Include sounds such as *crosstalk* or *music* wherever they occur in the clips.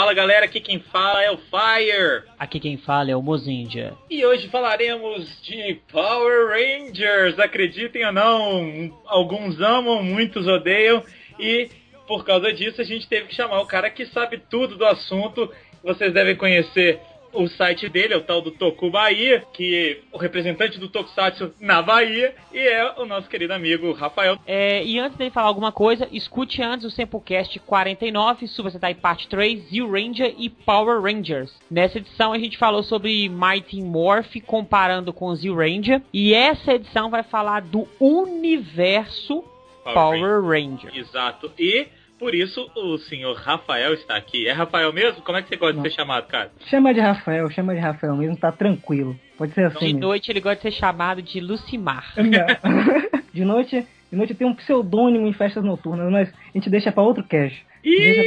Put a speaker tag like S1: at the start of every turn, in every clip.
S1: Fala galera, aqui quem fala é o Fire.
S2: Aqui quem fala é o Mozindia.
S1: E hoje falaremos de Power Rangers. Acreditem ou não, alguns amam, muitos odeiam. E por causa disso a gente teve que chamar o cara que sabe tudo do assunto. Vocês devem conhecer o site dele é o tal do Toku Bahia, que é o representante do Tokusatsu na Bahia, e é o nosso querido amigo Rafael.
S2: É, e antes de falar alguma coisa, escute antes o Samplecast 49, Super Sentai Parte 3, Zio Ranger e Power Rangers. Nessa edição a gente falou sobre Mighty Morph comparando com Zio Ranger, e essa edição vai falar do universo Power, Power Ranger. Ranger.
S1: Exato. E por isso o senhor Rafael está aqui. É Rafael mesmo? Como é que você gosta Não. de ser chamado, cara?
S3: Chama de Rafael, chama de Rafael mesmo, tá tranquilo. Pode ser assim.
S2: De mesmo. noite ele gosta de ser chamado de Lucimar. *laughs*
S3: de noite, de noite tem um pseudônimo em festas noturnas, mas a gente deixa para outro cash. Deixa...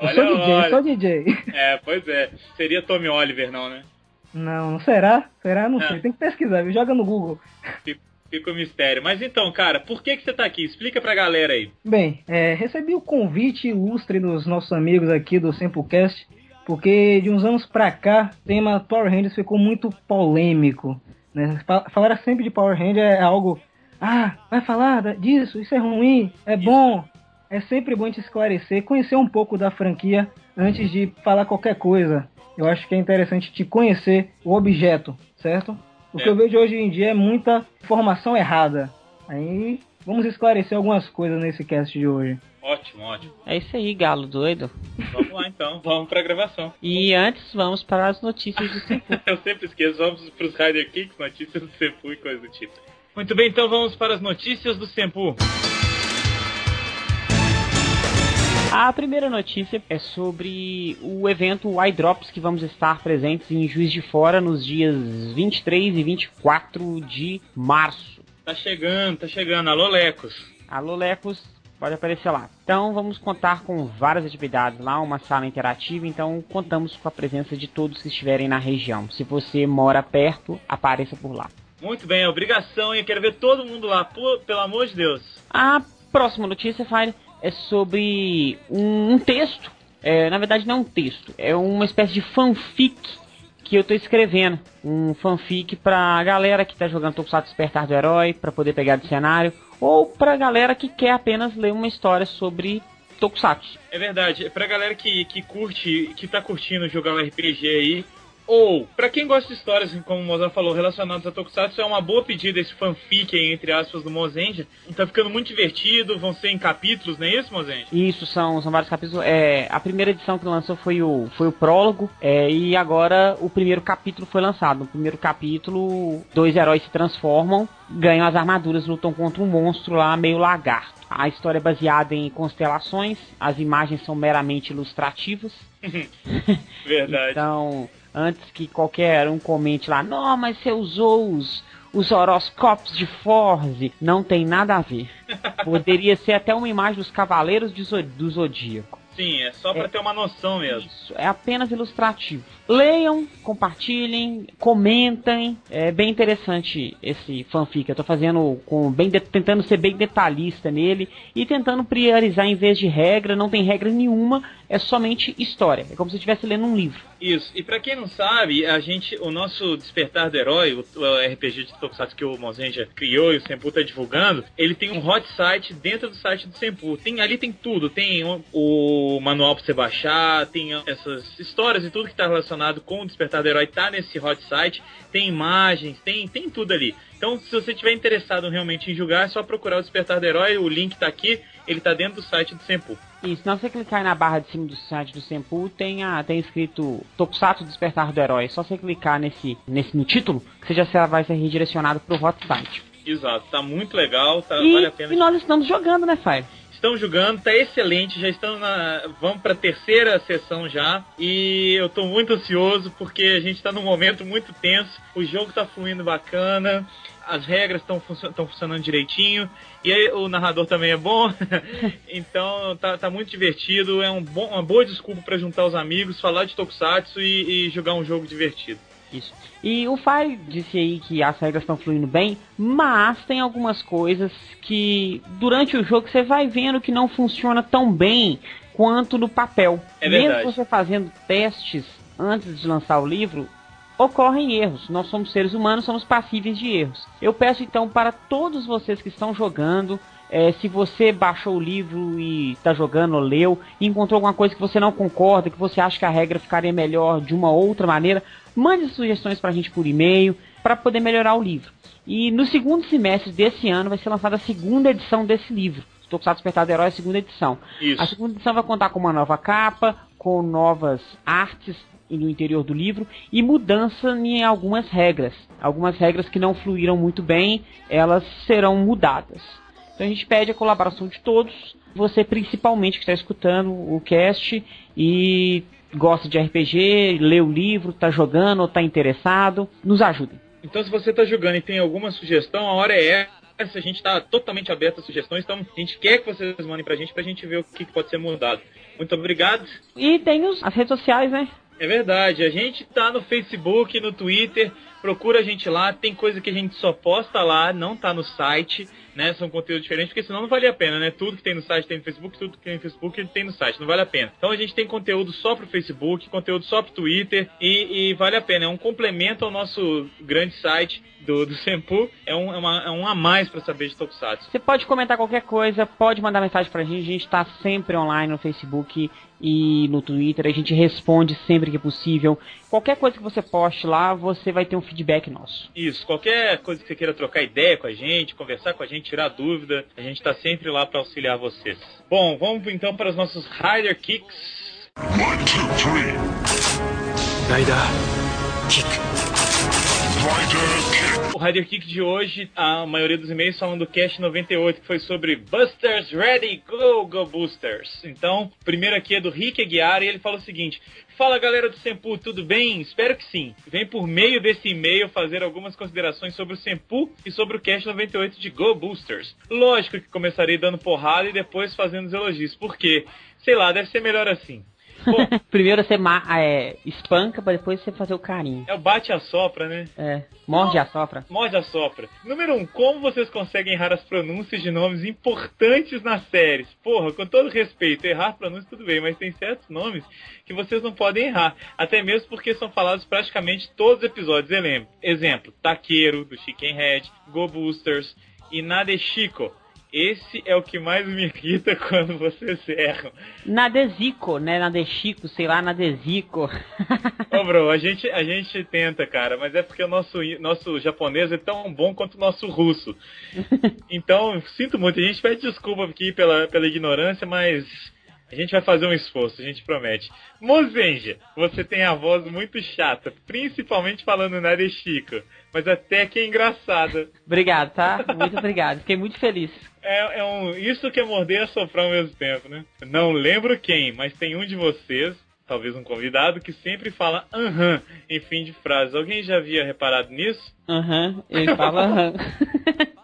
S1: Eu sou DJ, olha. sou DJ. É, pois é. Seria Tommy Oliver, não, né?
S3: Não, não será? Será? Não, não. sei. Tem que pesquisar, viu? Joga no Google.
S1: Tipo, Fica o mistério. Mas então, cara, por que, que você tá aqui? Explica pra galera aí.
S3: Bem, é, recebi o convite ilustre dos nossos amigos aqui do Samplecast, porque de uns anos pra cá, o tema Power Rangers ficou muito polêmico. Né? Falar sempre de Power Rangers é algo. Ah, vai falar disso, isso é ruim, é isso. bom. É sempre bom te esclarecer, conhecer um pouco da franquia antes de falar qualquer coisa. Eu acho que é interessante te conhecer o objeto, certo? O que eu vejo hoje em dia é muita informação errada. Aí vamos esclarecer algumas coisas nesse cast de hoje.
S1: Ótimo, ótimo.
S2: É isso aí, galo doido.
S1: Vamos lá então, vamos pra gravação.
S2: E antes vamos para as notícias do Senpu. *laughs*
S1: eu sempre esqueço, vamos pros Rider Kicks, notícias do Senpu e coisa do tipo. Muito bem, então vamos para as notícias do Senpu.
S2: A primeira notícia é sobre o evento Y-Drops que vamos estar presentes em Juiz de Fora nos dias 23 e 24 de março.
S1: Tá chegando, tá chegando. Alô, Lecos.
S2: Alô, Lecos. Pode aparecer lá. Então vamos contar com várias atividades lá, uma sala interativa. Então contamos com a presença de todos que estiverem na região. Se você mora perto, apareça por lá.
S1: Muito bem, é obrigação, e eu quero ver todo mundo lá, por, pelo amor de Deus.
S2: A próxima notícia, Fire, é sobre um, texto. É, na verdade, não é um texto, é uma espécie de fanfic que eu estou escrevendo. Um fanfic pra galera que está jogando Tokusatsu Despertar do Herói, para poder pegar do cenário, ou pra galera que quer apenas ler uma história sobre Tokusatsu.
S1: É verdade, pra galera que, que curte, que tá curtindo jogar um RPG aí, ou, para quem gosta de histórias, como o Mozart falou, relacionadas a Tokusatsu, é uma boa pedida esse fanfic aí, entre aspas, do Mozenja. Tá ficando muito divertido, vão ser em capítulos, não é isso, Mozenja?
S2: Isso, são, são vários capítulos. É, a primeira edição que lançou foi o, foi o prólogo, é, e agora o primeiro capítulo foi lançado. No primeiro capítulo, dois heróis se transformam, ganham as armaduras, lutam contra um monstro lá, meio lagarto. A história é baseada em constelações, as imagens são meramente ilustrativas. *laughs*
S1: Verdade.
S2: então, antes que qualquer um comente lá, não, mas você usou os, os horoscópios de Forze. Não tem nada a ver. *laughs* Poderia ser até uma imagem dos Cavaleiros do Zodíaco.
S1: Sim, é só para é, ter uma noção mesmo.
S2: Isso, é apenas ilustrativo. Leiam, compartilhem, comentem. É bem interessante esse fanfic. Eu tô fazendo com bem de, tentando ser bem detalhista nele e tentando priorizar em vez de regra, não tem regra nenhuma, é somente história. É como se estivesse lendo um livro.
S1: Isso. E para quem não sabe, a gente, o nosso Despertar do Herói, o, o RPG de Tokusatsu que o Mozenja criou e o Senpu tá divulgando, ele tem um hot site dentro do site do Senpu. Tem ali tem tudo, tem o, o manual para você baixar, tem essas histórias e tudo que tá relacionado com o Despertar do Herói tá nesse hot site, tem imagens, tem tem tudo ali. Então, se você tiver interessado realmente em jogar, é só procurar o Despertar do Herói, o link tá aqui, ele tá dentro do site do Senpu.
S2: Isso, se você clicar na barra de cima do site do Senpu, tem, a, tem escrito Tokusatsu Despertar do Herói. É só você clicar nesse, nesse no título, que você já vai ser redirecionado pro hot site.
S1: Exato, tá muito legal, tá,
S2: e,
S1: vale a pena.
S2: E nós estamos jogando, né, Fire?
S1: Estão jogando, tá excelente, já estamos na. Vamos pra terceira sessão já. E eu tô muito ansioso porque a gente tá num momento muito tenso. O jogo tá fluindo bacana as regras estão func funcionando direitinho e aí, o narrador também é bom, *laughs* então tá, tá, muito divertido, é um bom, uma boa desculpa para juntar os amigos, falar de Tokusatsu e, e, jogar um jogo divertido.
S2: Isso. E o Fire disse aí que as regras estão fluindo bem, mas tem algumas coisas que durante o jogo você vai vendo que não funciona tão bem quanto no papel.
S1: É
S2: Mesmo
S1: verdade.
S2: você fazendo testes antes de lançar o livro, ocorrem erros. Nós somos seres humanos, somos passíveis de erros. Eu peço então para todos vocês que estão jogando, é, se você baixou o livro e está jogando ou leu, e encontrou alguma coisa que você não concorda, que você acha que a regra ficaria melhor de uma outra maneira, mande sugestões para a gente por e-mail para poder melhorar o livro. E no segundo semestre desse ano vai ser lançada a segunda edição desse livro. Tokusatsu Despertar do Herói, a segunda edição.
S1: Isso.
S2: A segunda edição vai contar com uma nova capa, com novas artes no interior do livro e mudança em algumas regras. Algumas regras que não fluíram muito bem, elas serão mudadas. Então a gente pede a colaboração de todos, você principalmente que está escutando o cast e gosta de RPG, lê o livro, está jogando ou está interessado, nos ajudem.
S1: Então, se você está jogando e tem alguma sugestão, a hora é essa. A gente está totalmente aberto a sugestões. Então, a gente quer que vocês mandem pra gente pra gente ver o que que pode ser mudado. Muito obrigado.
S2: E tem os, as redes sociais, né?
S1: É verdade, a gente tá no Facebook, no Twitter, procura a gente lá, tem coisa que a gente só posta lá, não tá no site, né? São conteúdos diferentes, porque senão não vale a pena, né? Tudo que tem no site tem no Facebook, tudo que tem no Facebook tem no site, não vale a pena. Então a gente tem conteúdo só pro Facebook, conteúdo só pro Twitter e, e vale a pena, é um complemento ao nosso grande site do, do *laughs* Sempu, é um, é, uma, é um a mais pra saber de Tokusatsu.
S2: Você pode comentar qualquer coisa, pode mandar mensagem pra gente, a gente tá sempre online no Facebook e no Twitter, a gente responde sempre que possível. Qualquer coisa que você poste lá, você vai ter um feedback nosso.
S1: Isso, qualquer coisa que você queira trocar ideia com a gente, conversar com a gente, tirar dúvida, a gente tá sempre lá pra auxiliar vocês. Bom, vamos então para os nossos Rider Kicks.
S4: One, two, three. Rider kick.
S1: O Rider Kick de hoje, a maioria dos e-mails falam do Cast 98, que foi sobre Busters Ready, Go, Go Boosters. Então, primeiro aqui é do Rick Aguiar e ele fala o seguinte: Fala galera do Sempu, tudo bem? Espero que sim. Vem por meio desse e-mail fazer algumas considerações sobre o Sempu e sobre o Cast 98 de Go Boosters. Lógico que começarei dando porrada e depois fazendo os elogios, porque, sei lá, deve ser melhor assim. *laughs*
S2: Primeiro você ma é, espanca pra depois você fazer o carinho.
S1: é o bate a sopra, né?
S2: É, morde a sopra.
S1: Morde a sopra. Número 1. Um, como vocês conseguem errar as pronúncias de nomes importantes nas séries? Porra, com todo respeito, errar pronúncias tudo bem, mas tem certos nomes que vocês não podem errar. Até mesmo porque são falados praticamente todos os episódios. Exemplo, exemplo Taqueiro, do Chicken Head, Go Boosters e Nadeshiko. Esse é o que mais me irrita *laughs* quando vocês erram.
S2: Nadesico, né? Nadechico, sei lá, Nadesico.
S1: Ô, bro, a gente, a gente tenta, cara, mas é porque o nosso, nosso japonês é tão bom quanto o nosso russo. *laughs* Então, sinto muito, a gente pede desculpa aqui pela, pela ignorância, mas a gente vai fazer um esforço, a gente promete. Mozenja, você tem a voz muito chata, principalmente falando na mas até que é engraçada.
S2: obrigado, tá? Muito obrigado. Fiquei muito feliz.
S1: É, é um, isso que é morder e assoprar ao mesmo tempo, né? Não lembro quem, mas tem um de vocês, talvez um convidado, que sempre fala aham em fim de frase. Alguém já havia reparado nisso?
S2: Aham, ele fala aham. *laughs*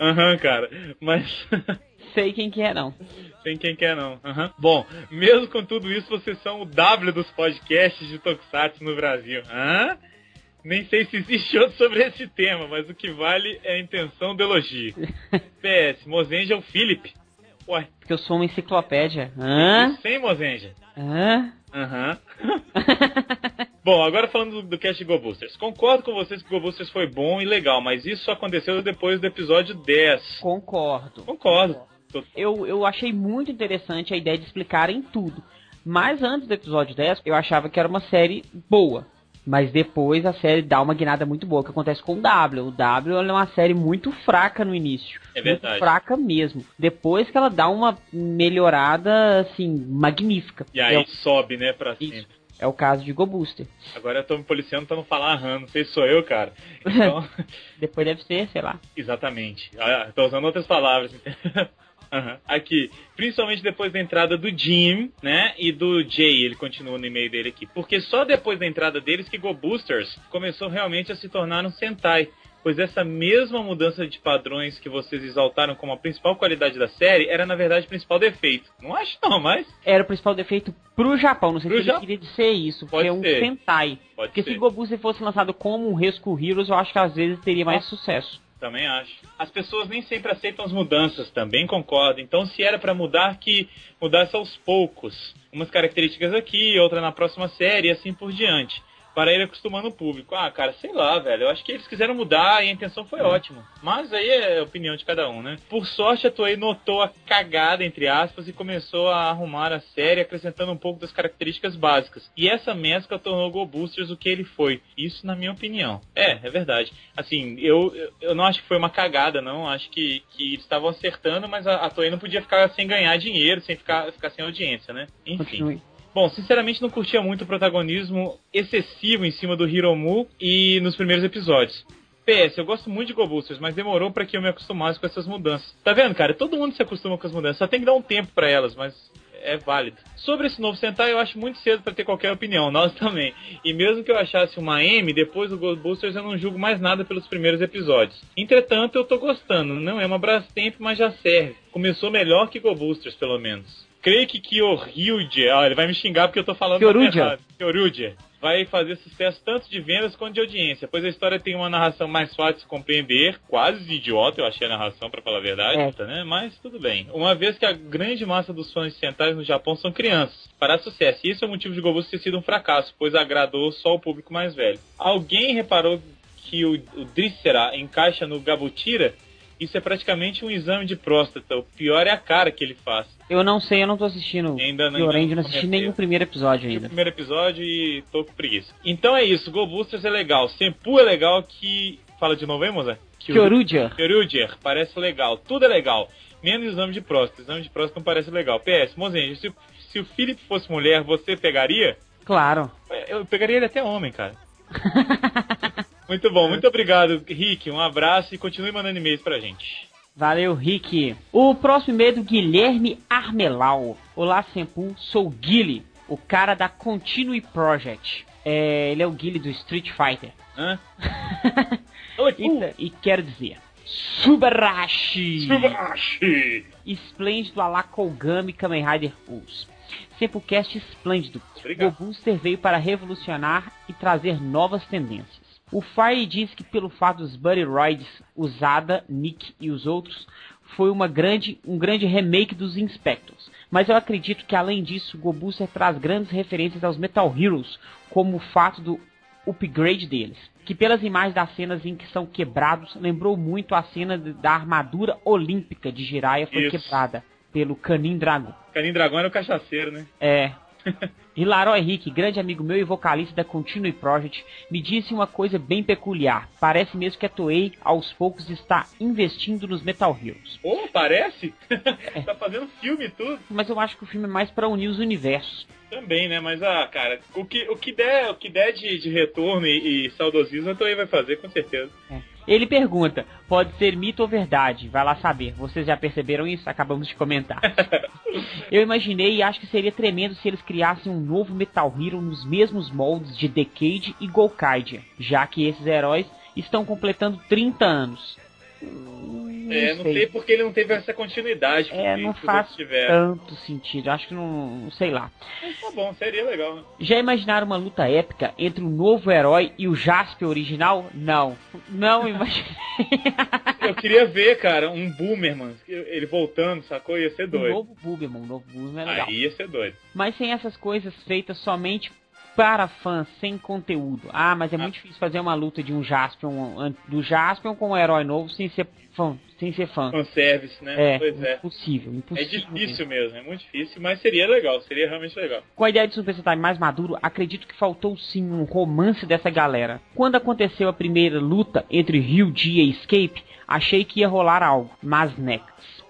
S1: Aham, cara. Mas *laughs*
S2: Sei quem que é, não.
S1: Tem quem quer não. Aham. Bom, mesmo com tudo isso, vocês são o W dos podcasts de Tokusatsu no Brasil. Hã? Nem sei se existe *laughs* outro sobre esse tema, mas o que vale é a intenção do elogio. *laughs* PS, Mozenja é o Philip. Uai,
S2: Porque eu sou uma enciclopédia. Hã?
S1: sem Mozenja.
S2: Hã?
S1: Aham. *laughs* Bom, agora falando do, do cast de Go Boosters. Concordo com vocês que Go Boosters foi bom e legal, mas isso só aconteceu depois do episódio 10.
S2: Concordo.
S1: Concordo.
S2: Eu, eu achei muito interessante a ideia de explicarem tudo. Mas antes do episódio 10, eu achava que era uma série boa. Mas depois a série dá uma guinada muito boa, que acontece com o W. O W é uma série muito fraca no início.
S1: É verdade.
S2: Muito fraca mesmo. Depois que ela dá uma melhorada, assim, magnífica.
S1: E aí
S2: é,
S1: sobe, né, pra
S2: Isso. é o caso de Go Booster.
S1: Agora eu tô me policiando pra não falar aham, não sei se sou eu, cara. *laughs* Então,
S2: Depois deve ser, sei lá.
S1: exatamente. Ah, tô usando outras palavras. Aqui, principalmente depois da entrada do Jim, né, e do Jay, ele continua no e-mail dele aqui. Porque só depois da entrada deles que Go Boosters começou realmente a se tornar um Sentai. Pois essa mesma mudança de padrões que vocês exaltaram como a principal qualidade da série era na verdade o principal defeito. Não acho não, mas
S2: Era o principal defeito pro Japão, não sei
S1: Pro
S2: se ele
S1: Ja-
S2: queria dizer isso, porque é um. Sentai.
S1: pode
S2: Porque
S1: ser.
S2: se Go Booster fosse lançado como um Rescue Heroes, eu acho que às vezes teria mais sucesso.
S1: Também acho. As pessoas nem sempre aceitam as mudanças, também concordo. Então, se era pra mudar, que mudasse aos poucos. Umas características aqui, outra na próxima série e assim por diante. Para ir acostumando o público. Ah, cara, sei lá, velho. Eu acho que eles quiseram mudar e a intenção foi ótima. Mas aí é a opinião de cada um, né? Por sorte, a Toei notou a cagada, entre aspas, e começou a arrumar a série, acrescentando um pouco das características básicas. E essa mescla tornou o Go o que ele foi. Isso na minha opinião. É, é verdade. Assim, eu, eu- eu não acho que foi uma cagada, não. Acho que, que eles estavam acertando, mas a, a Toei não podia ficar sem ganhar dinheiro, sem ficar, ficar sem audiência, né? Enfim.
S2: Continue.
S1: Bom, sinceramente não curtia muito o protagonismo excessivo em cima do Hiromu e nos primeiros episódios. PS, eu gosto muito de Go Boosters, mas demorou pra que eu me acostumasse com essas mudanças. Tá vendo, cara? Todo mundo se acostuma com as mudanças, só tem que dar um tempo pra elas, mas é válido. Sobre esse novo Sentai, eu acho muito cedo pra ter qualquer opinião, nós *laughs* também. E mesmo que eu achasse uma M, depois do Go Boosters eu não julgo mais nada pelos primeiros episódios. Entretanto, eu tô gostando. Não é uma Brastemp, mas já serve. Começou melhor que Go Boosters, pelo menos. Creio que Kyoryuja, ah, ele vai me xingar porque eu tô falando errado. Kyoryuja vai fazer sucesso tanto de vendas quanto de audiência, pois a história tem uma narração mais fácil de se compreender, quase idiota, eu achei a narração, pra falar a verdade,
S2: É.
S1: tá, né? mas tudo bem. Uma vez que a grande massa dos fãs de Sentai no Japão são crianças, para sucesso, e isso é o motivo de Gobus ter sido um fracasso, pois agradou só o público mais velho. Alguém reparou que o, o Drissera encaixa no Gabutira? Isso é praticamente um exame de próstata, o pior é a cara que ele faz.
S2: Eu não sei, eu não tô assistindo
S1: Ainda não-
S2: Pure
S1: ainda não
S2: assisti nem o primeiro episódio
S1: Vi o
S2: ainda.
S1: primeiro episódio e tô com preguiça. Então é isso, Go Boosters é legal, Senpu é legal que... Fala de novo aí, moça?
S2: Kyoruja.
S1: Kyoryuger, parece legal, tudo é legal. Menos exame de próstata, exame de próstata não parece legal. PS, Mozenja, se, se o Philip fosse mulher, você pegaria?
S2: Claro.
S1: Eu pegaria ele até homem, cara. *laughs* muito bom, muito obrigado, Rick. Um abraço e continue mandando e-mails pra gente.
S2: Valeu, Rick. O próximo e-mail é do Guilherme Armelau. Olá, Senpu, sou o Guile, o cara da Continue Project. É, ele é o Guile do Street Fighter.
S1: Hã? *laughs*
S2: E, e quero dizer, Subarashi!
S1: Subashi!
S2: Esplêndido a la Kougami Kamen Rider Pulse. Sempocast esplêndido.
S1: Obrigado.
S2: O Booster veio para revolucionar e trazer novas tendências. O Fire diz que pelo fato dos Buddy Roids, usada, Nick e os outros, foi uma grande, um grande remake dos Inspectors. Mas eu acredito que além disso, o Go Booster traz grandes referências aos Metal Heroes, como o fato do upgrade deles. Que pelas imagens das cenas em que são quebrados, lembrou muito a cena de- da armadura olímpica de Jiraiya foi
S1: Isso.
S2: quebrada pelo Canin Dragon.
S1: Canim Dragão era o cachaceiro, né?
S2: É. *laughs* Hilaro Henrique, grande amigo meu e vocalista da Continue Project, me disse uma coisa bem peculiar. Parece mesmo que a Toei, aos poucos, está investindo nos Metal Heroes.
S1: Ô, parece? *laughs* *laughs* tá fazendo filme e tudo.
S2: Mas eu acho que o filme é mais para unir os universos.
S1: Também, né? Mas, ah, cara, o que, o que der, o que der de, de retorno e, e saudosismo, a Toei vai fazer, com certeza.
S2: Ele pergunta, pode ser mito ou verdade? Vai lá saber. Vocês já perceberam isso? Acabamos de comentar. Eu imaginei e acho que seria tremendo se eles criassem um novo Metal Hero nos mesmos moldes de Decade e Golkaidia, já que esses heróis estão completando 30 anos. Hum,
S1: é, não sei porque ele não teve essa continuidade. que
S2: É, não faz tanto sentido. Acho que não, não sei lá.
S1: Mas tá bom, seria legal, né?
S2: Já imaginaram uma luta épica entre o novo herói e o Jasper original? Não. Não imaginei. *laughs*
S1: Eu queria ver, cara, um Boomerman, ele voltando, sacou? Ia ser doido.
S2: novo Buberman, o novo Buberman é legal.
S1: Aí ia ser doido.
S2: Mas sem essas coisas feitas somente para fãs, sem conteúdo. Ah, mas é muito difícil fazer uma luta de um Jaspion, do Jaspion com um herói novo sem ser fã. Sem ser fã.
S1: Fanservice, né?
S2: É,
S1: Pois é.
S2: impossível,
S1: É
S2: impossível.
S1: difícil mesmo, é muito difícil, mas seria legal, seria realmente legal.
S2: Com a ideia de Super Sentai mais maduro, acredito que faltou sim um romance dessa galera. Quando aconteceu a primeira luta entre Ryuji e Escape, achei que ia rolar algo, mas next.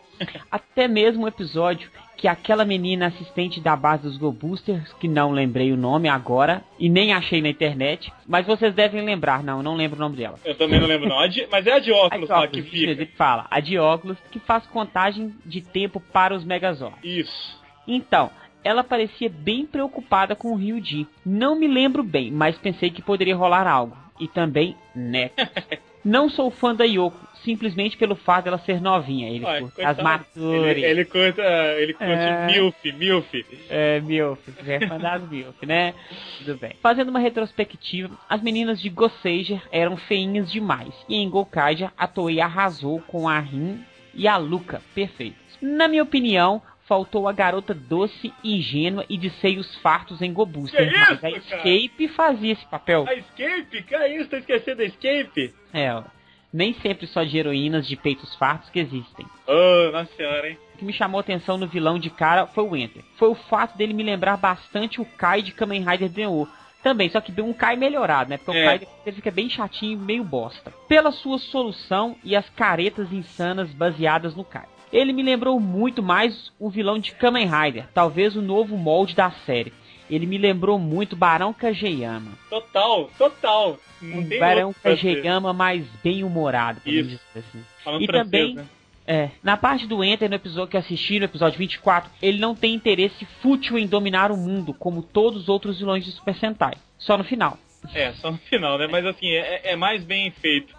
S2: Até mesmo o episódio que aquela menina assistente da base dos Go Boosters, que não lembrei o nome agora e nem achei na internet, mas vocês devem lembrar, não, não lembro o nome dela.
S1: Eu também não lembro não, mas é a de *laughs*
S2: A
S1: óculos
S2: de óculos,
S1: que fica.
S2: ele fala, a de óculos, que faz contagem de tempo para os Megazords.
S1: Isso.
S2: Então, ela parecia bem preocupada com o Ryuji. Não me lembro bem, mas pensei que poderia rolar algo. E também, né? *laughs* Não sou fã da Yoko, simplesmente pelo fato dela ser novinha. Ele curte
S1: coitado.
S2: as maturas.
S1: Ele, ele curta, ele curte
S2: É.
S1: Milf, Milf.
S2: É, Milf, é fã das Milf, né? Tudo bem. Fazendo uma retrospectiva, as meninas de Gossager eram feinhas demais. E em Gokaiger, a Toei arrasou com a Rin e a Luca, perfeitos. Na minha opinião, faltou a garota doce, ingênua e de seios fartos em Go Booster.
S1: Que
S2: mas
S1: isso,
S2: a
S1: cara?
S2: Escape fazia esse papel.
S1: A Escape? Que é isso? Tá esquecendo da Escape?
S2: É, ó. Nem sempre só de heroínas de peitos fartos que existem.
S1: Oh, nossa senhora, hein?
S2: O que me chamou a atenção no vilão de cara foi o Enter. Foi o fato dele me lembrar bastante o Kai de Kamen Rider Neo. Também, só que um Kai melhorado, né? Porque
S1: É.
S2: o Kai ele fica bem chatinho e meio bosta. Pela sua solução e as caretas insanas baseadas no Kai. Ele me lembrou muito mais o vilão de Kamen Rider, talvez o novo molde da série. Ele me lembrou muito Barão Kageyama.
S1: Total, total. Não
S2: Um Barão. Kageyama mais bem humorado, podemos
S1: Isso.
S2: dizer assim.
S1: Falando
S2: E
S1: francês,
S2: também-
S1: né?
S2: É, na parte do Enter, no episódio que assisti, no episódio 24, ele não tem interesse fútil em dominar o mundo, como todos os outros vilões de Super Sentai. Só no final.
S1: É, só no final, né? Mas assim, é, é mais bem feito.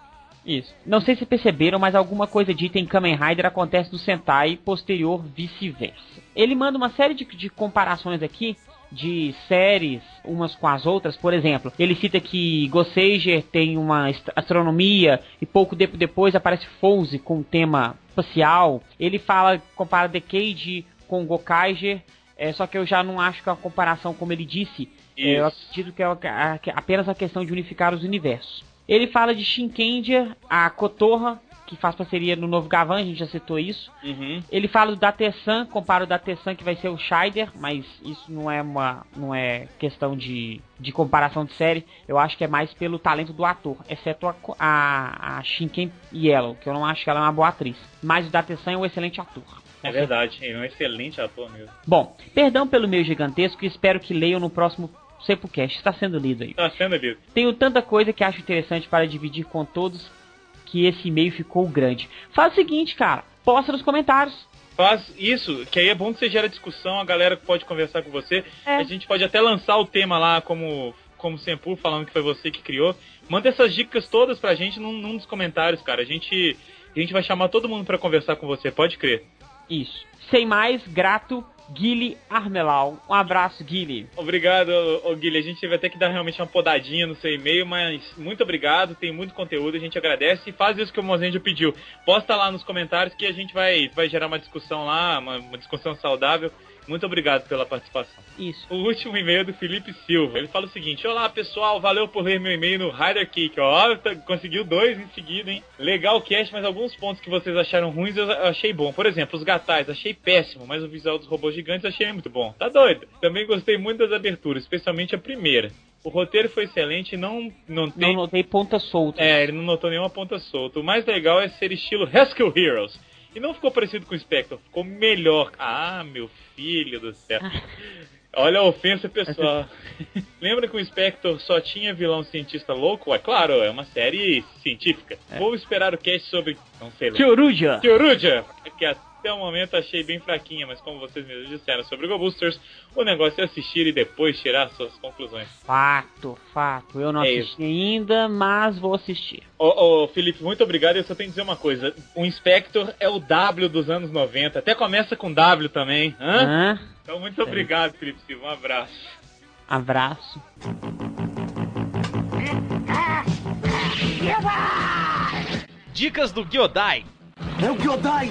S2: Isso. Não sei se perceberam, mas alguma coisa dita em Kamen Rider acontece no Sentai posterior vice-versa. Ele manda uma série de, de comparações aqui de séries umas com as outras, por exemplo, ele cita que Gossager tem uma astronomia e pouco tempo depois aparece Fouse com um tema espacial. Ele fala, compara Decade com Gokaiger, é, só que eu já não acho que é uma comparação como ele disse. É, eu acredito que é a- a- apenas a questão de unificar os universos. Ele fala de Shinkendia, a Kotorra, que faz parceria no Novo Gavan, a gente já citou isso.
S1: Uhum.
S2: Ele fala do Datesan, compara o Datesan que vai ser o Scheider, mas isso não é uma não é questão de, de comparação de série. Eu acho que é mais pelo talento do ator, exceto a, a, a Shinken Yellow, que eu não acho que ela é uma boa atriz. Mas o Datesan é um excelente ator.
S1: É verdade, ele é um excelente ator mesmo.
S2: Bom, perdão pelo meio gigantesco e espero que leiam no próximo Sepulcast. Está sendo lido aí.
S1: Tá sendo lido.
S2: Tenho tanta coisa que acho interessante para dividir com todos que esse e-mail ficou grande. Faz o seguinte, cara, posta nos comentários.
S1: Faz isso, que aí é bom que você gera discussão, a galera pode conversar com você.
S2: É.
S1: A gente pode até lançar o tema lá como como Senpu, falando que foi você que criou. Manda essas dicas todas pra gente num, num dos comentários, cara. A gente, a gente vai chamar todo mundo pra conversar com você, pode crer.
S2: Isso. Sem mais, grato, Guile Armelau. Um abraço, Guile.
S1: Obrigado, Guilherme. A gente teve até que dar realmente uma podadinha no seu e-mail, mas muito obrigado, tem muito conteúdo, a gente agradece e faz isso que o Mozendio pediu. Posta lá nos comentários que a gente vai, vai gerar uma discussão lá, uma, uma discussão saudável. Muito obrigado pela participação.
S2: Isso.
S1: O último e-mail é do Felipe Silva. Ele fala o seguinte: Olá pessoal, valeu por ler meu e-mail no Rider Kick. Ó, tá- conseguiu dois em seguida, hein? Legal o cast, mas alguns pontos que vocês acharam ruins eu achei bom. Por exemplo, os gatais, achei péssimo, mas o visual dos robôs gigantes achei muito bom. Tá doido? Também gostei muito das aberturas, especialmente a primeira. O roteiro foi excelente e não, não
S2: Não
S1: tem.
S2: notei ponta solta.
S1: É, ele não notou nenhuma ponta solta. O mais legal é ser estilo Rescue Heroes. E não ficou parecido com o Spectre, ficou melhor. Ah, meu filho do céu. *laughs* Olha a ofensa pessoal. *laughs* *laughs* Lembra que o Spectre só tinha vilão cientista louco? É claro, é uma série científica. Vou esperar o cast sobre. Não sei lá.
S2: Kyoruja.
S1: Kyoruja, que até o momento achei bem fraquinha, mas como vocês mesmos disseram sobre Go Boosters, o negócio é assistir e depois tirar suas conclusões.
S2: Fato, fato. Eu não
S1: É
S2: assisti ainda, mas vou assistir.
S1: Ô, ô, Felipe, muito obrigado. Eu só tenho que dizer uma coisa: o Inspector é o W dos anos 90, até começa com W também. Hã?
S2: Hã?
S1: Então, muito obrigado, Felipe Silva. Um abraço.
S2: Abraço.
S5: Dicas do Gyodai.
S6: É o Kyodai!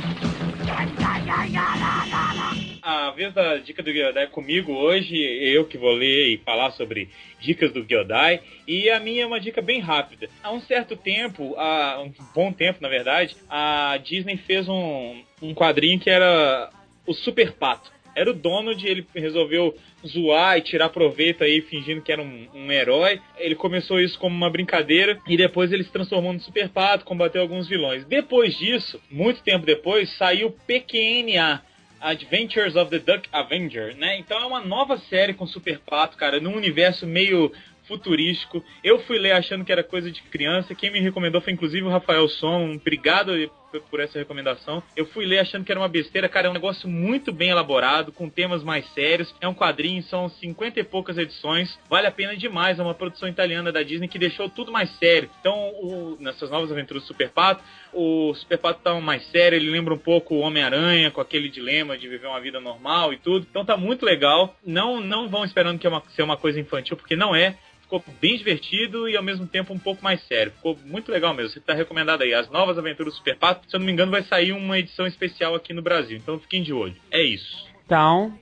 S1: A vez da dica do Gyodai comigo hoje, eu que vou ler e falar sobre dicas do Gyodai. E a minha é uma dica bem rápida. Há um certo tempo, há um bom tempo na verdade, a Disney fez um, um quadrinho que era o Super Pato. Era o Donald, ele resolveu zoar e tirar proveito aí, fingindo que era um, um herói. Ele começou isso como uma brincadeira e depois ele se transformou no Super Pato, combateu alguns vilões. Depois disso, muito tempo depois, saiu PQNA. Adventures of the Duck Avenger, né? Então é uma nova série com Super Pato, cara, num universo meio futurístico. Eu fui ler achando que era coisa de criança. Quem me recomendou foi inclusive o Rafael Som. Obrigado por, essa recomendação. Eu fui ler achando que era uma besteira, cara, é um negócio muito bem elaborado, com temas mais sérios. É um quadrinho, são 50 e poucas edições, vale a pena demais. É uma produção italiana da Disney que deixou tudo mais sério. Então, o, nessas novas aventuras do Super Pato, o Super Pato tá mais sério, ele lembra um pouco o Homem-Aranha, com aquele dilema de viver uma vida normal e tudo. Então tá muito legal. Não, não vão esperando que é uma, ser uma coisa infantil, porque não é ficou bem divertido e ao mesmo tempo um pouco mais sério. Ficou muito legal mesmo. Você está recomendado aí. As novas aventuras do Super Pato, se eu não me engano, vai sair uma edição especial aqui no Brasil. Então fiquem de olho. É isso.
S2: Então,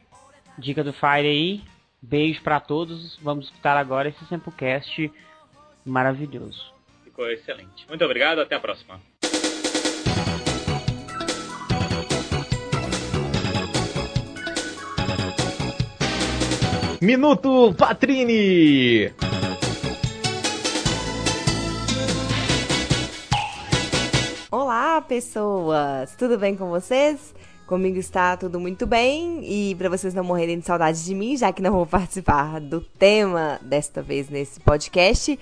S2: dica do Fire aí. Beijo para todos. Vamos escutar agora esse Samplecast maravilhoso.
S1: Ficou excelente. Muito obrigado. Até a próxima.
S5: Minuto Patrini!
S6: Pessoas! Tudo bem com vocês? Comigo está tudo muito bem e para vocês não morrerem de saudade de mim, já que não vou participar do tema desta vez nesse podcast,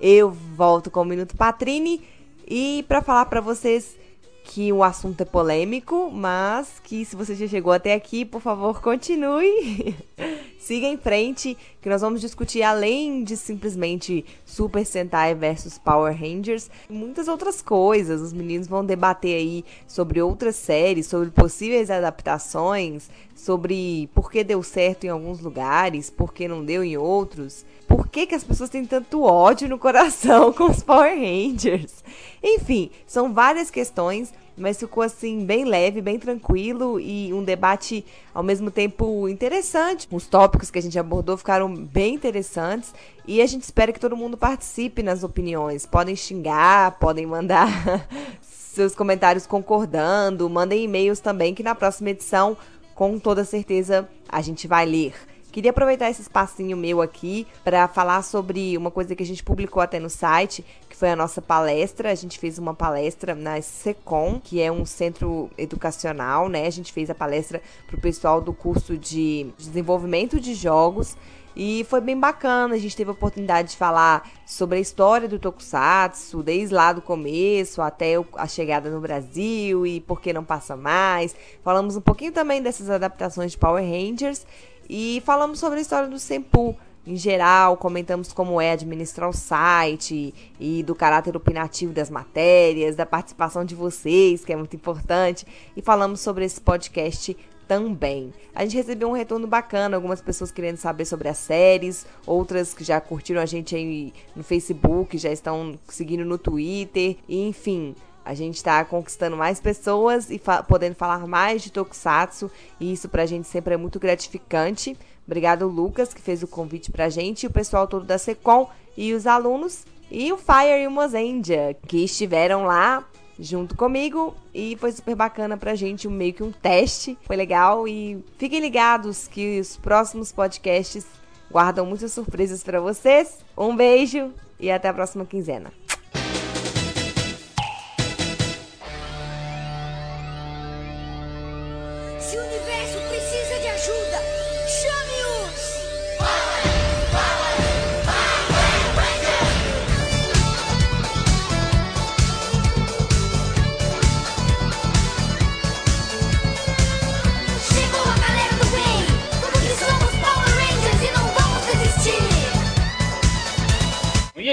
S6: eu volto com o Minuto Patrini e para falar para vocês que o assunto é polêmico, mas que se você já chegou até aqui, por favor, continue. *laughs* Siga em frente, que nós vamos discutir além de simplesmente Super Sentai versus Power Rangers, muitas outras coisas. Os meninos vão debater aí sobre outras séries, sobre possíveis adaptações, sobre por que deu certo em alguns lugares, por que não deu em outros. Por que, que as pessoas têm tanto ódio no coração *laughs* com os Power Rangers? Enfim, são várias questões, mas ficou assim bem leve, bem tranquilo e um debate ao mesmo tempo interessante. Os tópicos que a gente abordou ficaram bem interessantes e a gente espera que todo mundo participe nas opiniões. Podem xingar, podem mandar *laughs* seus comentários concordando, mandem e-mails também que na próxima edição, com toda certeza, a gente vai ler. Queria aproveitar esse espacinho meu aqui para falar sobre uma coisa que a gente publicou até no site, que foi a nossa palestra. A gente fez uma palestra na SECOM, que é um centro educacional, né? A gente fez a palestra para o pessoal do curso de desenvolvimento de jogos. E foi bem bacana, a gente teve a oportunidade de falar sobre a história do Tokusatsu, desde lá do começo até a chegada no Brasil e por que não passa mais. Falamos um pouquinho também dessas adaptações de Power Rangers e falamos sobre a história do Senpu em geral, comentamos como é administrar o site e do caráter opinativo das matérias, da participação de vocês, que é muito importante, e falamos sobre esse podcast também. A gente recebeu um retorno bacana, algumas pessoas querendo saber sobre as séries, outras que já curtiram a gente aí no Facebook, já estão seguindo no Twitter, enfim. A gente está conquistando mais pessoas e fa podendo falar mais de Tokusatsu, e isso pra gente sempre é muito gratificante. Obrigado, Lucas, que fez o convite pra gente, e o pessoal todo da Secom e os alunos, e o Fire e o Mozendia, que estiveram lá junto comigo e foi super bacana pra gente, meio que um teste, foi legal e fiquem ligados que os próximos podcasts guardam muitas surpresas para vocês. Um beijo e até a próxima quinzena.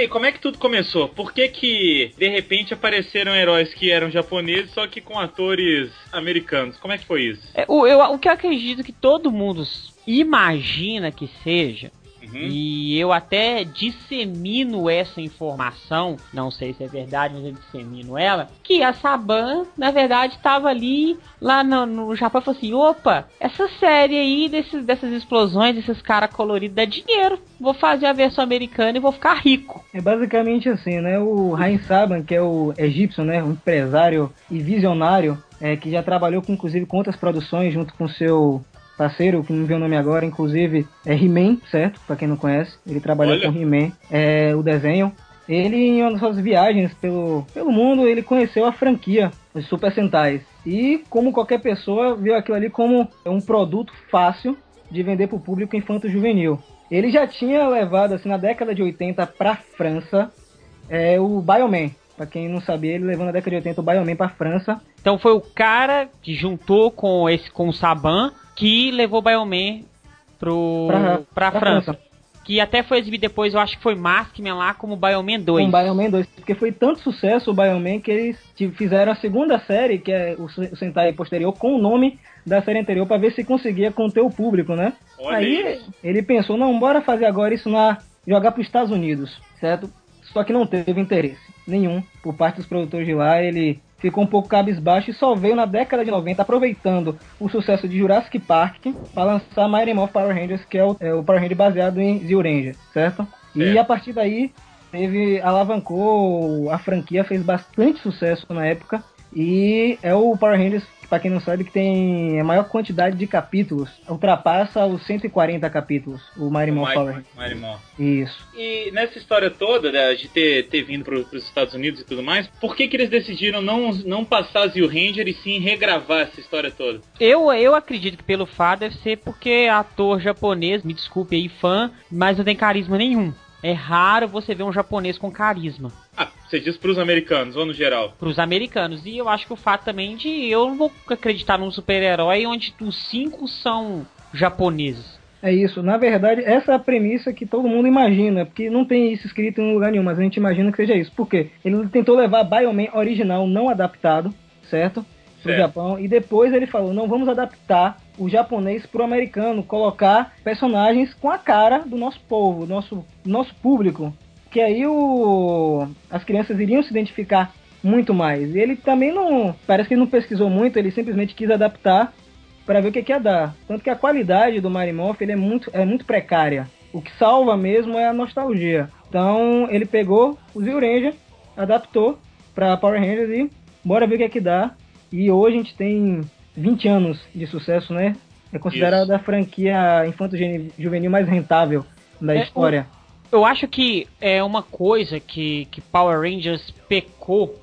S1: Aí, como é que tudo começou? Por que que, de repente, apareceram heróis que eram japoneses, só que com atores americanos? Como é que foi isso?
S2: É, o, eu, o que eu acredito que todo mundo imagina que seja, e eu até dissemino essa informação, não sei se é verdade, mas eu dissemino ela, que a Saban, na verdade, estava ali lá no, no Japão e falou assim: opa, essa série aí desses, dessas explosões, desses caras coloridos dá dinheiro. Vou fazer a versão americana e vou ficar rico.
S3: É basicamente assim, né? O Rain Saban, que é o egípcio, né? Um empresário e visionário, é, que já trabalhou com, inclusive com outras produções junto com seu parceiro, que não viu o nome agora, inclusive é He-Man, certo? Pra quem não conhece. Ele trabalhou
S1: Olha.
S3: com He-Man, é, o desenho. Ele, em uma das suas viagens pelo, pelo mundo, ele conheceu a franquia os Super Sentais. E, como qualquer pessoa, viu aquilo ali como um produto fácil de vender para o público infanto-juvenil. Ele já tinha levado, assim, na década de 80 para França, é, o Bioman, Pra quem não sabia, ele levou na década de 80 o Bioman pra França.
S2: Então foi o cara que juntou com esse com o Saban que levou o Bioman pro
S3: Pra-
S2: pra,
S3: pra
S2: França.
S3: França.
S2: Que até foi exibido depois, eu acho que foi Maskman lá como Bioman 2.
S3: Com o Bioman 2. Porque foi tanto sucesso o Bioman que eles fizeram a segunda série, que é o Sen- o Sentai posterior, com o nome da série anterior, pra ver se conseguia conter o público, né?
S1: Olha
S3: Aí
S1: aí.
S3: ele pensou, não, bora fazer agora isso na jogar para os Estados Unidos, certo? Só que não teve interesse nenhum por parte dos produtores de lá. Ele ficou um pouco cabisbaixo e só veio na década de 90, aproveitando o sucesso de Jurassic Park, para lançar Mighty Morphin Power Rangers, que é o, é o Power Ranger baseado em Zio Ranger, certo? E
S1: Certo.
S3: a partir daí teve alavancou a franquia, fez bastante sucesso na época e é o Power Rangers, para quem não sabe, que tem a maior quantidade de capítulos, ultrapassa os 140 capítulos, o Morphin Power. Isso.
S1: E nessa história toda né, de ter, ter vindo para os Estados Unidos e tudo mais, por que, que eles decidiram não, não passar Zio Ranger e sim regravar essa história toda?
S2: Eu, eu acredito que pelo fato deve ser porque ator japonês, me desculpe aí, fã, mas não tem carisma nenhum. É raro você ver um japonês com carisma
S1: Ah, você diz pros americanos ou no geral?
S2: pros americanos. E eu acho que o fato também de eu não vou acreditar num super-herói onde os cinco são japoneses.
S3: É isso. Na verdade, essa é a premissa que todo mundo imagina, porque não tem isso escrito em lugar nenhum, mas a gente imagina que seja isso. Por quê? Ele tentou levar Bioman original, não adaptado, certo? Pro
S1: Certo.
S3: Japão. E depois ele falou, não, vamos adaptar o japonês pro americano, colocar personagens com a cara do nosso povo, nosso, nosso público. Que aí o, as crianças iriam se identificar muito mais. E ele também não. Parece que ele não pesquisou muito, ele simplesmente quis adaptar para ver o que, que ia dar. Tanto que a qualidade do Marimoff ele é muito, é muito precária. O que salva mesmo é a nostalgia. Então ele pegou o Zio Ranger, adaptou para Power Rangers e bora ver o que é que dá. E hoje a gente tem 20 anos de sucesso, né? É considerada a franquia infanto-juvenil mais rentável da
S2: É,
S3: história.
S2: Eu acho que é uma coisa que, que Power Rangers pecou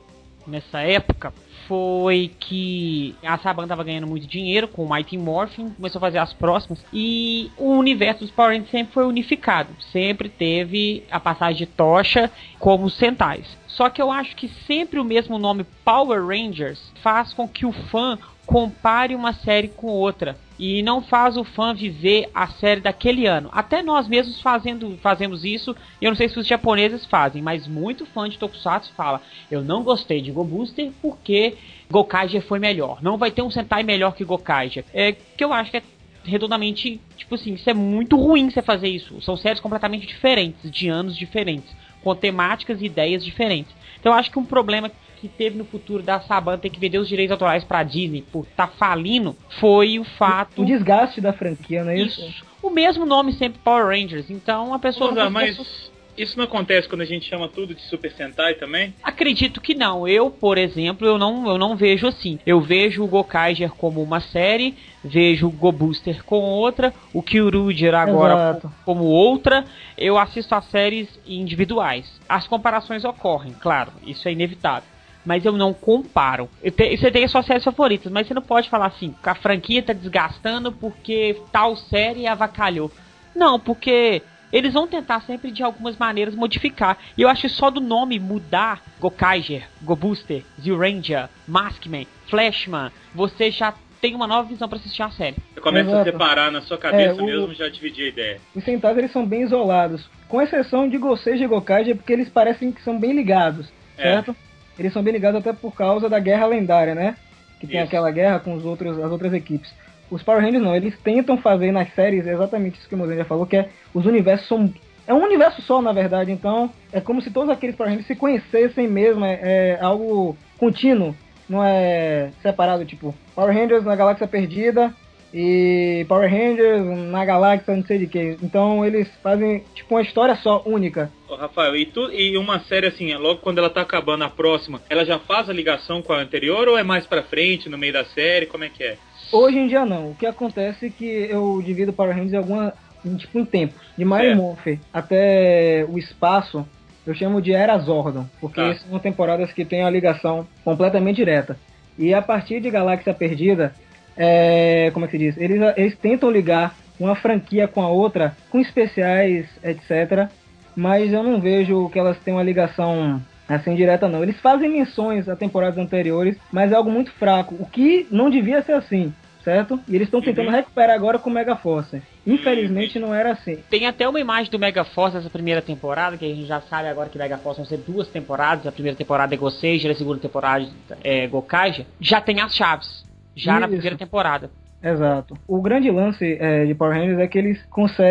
S2: nessa época foi que a Saban tava ganhando muito dinheiro com o Mighty Morphin, começou a fazer as próximas e o universo dos Power Rangers sempre foi unificado, sempre teve a passagem de tocha como os Sentais. Só que eu acho que sempre o mesmo nome Power Rangers faz com que o fã compare uma série com outra e não faz o fã viver a série daquele ano. Até nós mesmos fazendo, fazemos isso, e eu não sei se os japoneses fazem, mas muito fã de Tokusatsu fala: "Eu não gostei de Go Booster porque Gokaiger foi melhor. Não vai ter um Sentai melhor que Gokaiger". É que eu acho que é redondamente, tipo assim, isso é muito ruim você fazer isso. São séries completamente diferentes, de anos diferentes, com temáticas e ideias diferentes. Então eu acho que um problema que teve no futuro da Saban ter que vender os direitos autorais pra Disney por tá falindo foi o fato
S3: O desgaste da franquia, não é isso?
S2: isso. O mesmo nome sempre Power Rangers. Então a pessoa consegue-
S1: mas isso não acontece quando a gente chama tudo de Super Sentai também?
S2: Acredito que não. Eu, por exemplo, eu não, eu não vejo assim. Eu vejo o Gokaiger como uma série, vejo o Go Booster com outra, o Kyuruger agora como outra. Eu assisto as séries individuais. As comparações ocorrem, claro, isso é inevitável. Mas eu não comparo. Eu te- Você tem as suas séries favoritas, mas você não pode falar assim, a franquia tá desgastando porque tal série avacalhou. Não, porque eles vão tentar sempre de algumas maneiras modificar. E eu acho que só do nome mudar Gokaiger, Go Booster, Zio Ranger, Maskman, Flashman, você já tem uma nova visão pra assistir a série.
S1: Você começa a
S3: Exato.
S1: separar na sua cabeça
S3: É, o-
S1: mesmo, já dividi a ideia.
S3: Os Sentais eles são bem isolados, com exceção de Gosei e Gokaiger, porque eles parecem que são bem ligados,
S1: É.
S3: certo? Eles são bem ligados até por causa da guerra lendária, né? Que tem
S1: Isso.
S3: aquela guerra com os outros, as outras equipes. Os Power Rangers não, eles tentam fazer nas séries exatamente isso que o Mozen já falou, que é os universos são é um universo só, na verdade, então é como se todos aqueles Power Rangers se conhecessem mesmo, é, é algo contínuo, não é separado, tipo, Power Rangers na Galáxia Perdida e Power Rangers na Galáxia não sei de que. Então eles fazem, tipo, uma história só, única.
S1: Ô, Rafael, e, tu, e uma série assim, logo quando ela tá acabando a próxima, ela já faz a ligação com a anterior ou é mais pra frente, no meio da série? Como é que é?
S3: Hoje em dia não. O que acontece é que eu divido Power Rangers em alguma. tipo em tempos. De Mario
S1: Certo.
S3: Morpher até o espaço, eu chamo de Era Zordon. Porque
S1: Tá.
S3: são temporadas que têm a ligação completamente direta. E a partir de Galáxia Perdida, é, como é que se diz? Eles, eles tentam ligar uma franquia com a outra, com especiais, etc. Mas eu não vejo que elas tenham uma ligação assim direta não. Eles fazem menções a temporadas anteriores, mas é algo muito fraco, o que não devia ser assim, certo? E eles estão tentando recuperar agora com o Mega Force. Infelizmente não era assim.
S2: Tem até uma imagem do Mega Force dessa primeira temporada, que a gente já sabe agora que Mega Force vão ser duas temporadas. A primeira temporada é Goseija, a segunda temporada é Gokaija. Já tem as chaves, já na
S3: Isso.
S2: primeira temporada.
S3: Exato. O grande lance é, de Power Rangers é que eles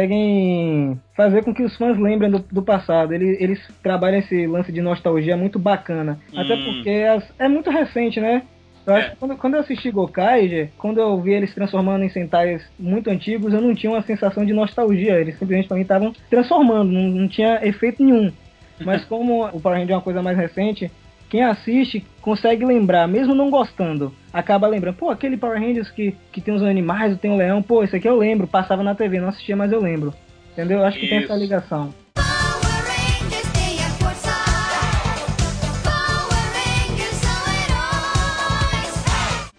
S3: conseguem fazer com que os fãs lembrem do, do passado. Eles, eles trabalham esse lance de nostalgia muito bacana. Até
S1: Hum.
S3: porque as- é muito recente, né? Eu acho
S1: É.
S3: que quando, quando eu assisti Gokaija, quando eu vi eles transformando em Sentais muito antigos, eu não tinha uma sensação de nostalgia. Eles simplesmente pra mim estavam transformando, não, não tinha efeito nenhum. Mas como o Power Ranger é uma coisa mais recente, quem assiste consegue lembrar, mesmo não gostando, acaba lembrando, pô, aquele Power Rangers que, que tem os animais, tem o leão, pô, isso aqui eu lembro, passava na TV, não assistia, mas eu lembro. Entendeu? Eu acho que tem essa
S1: Isso.
S3: ligação.
S7: Tem a força. Power Rangers são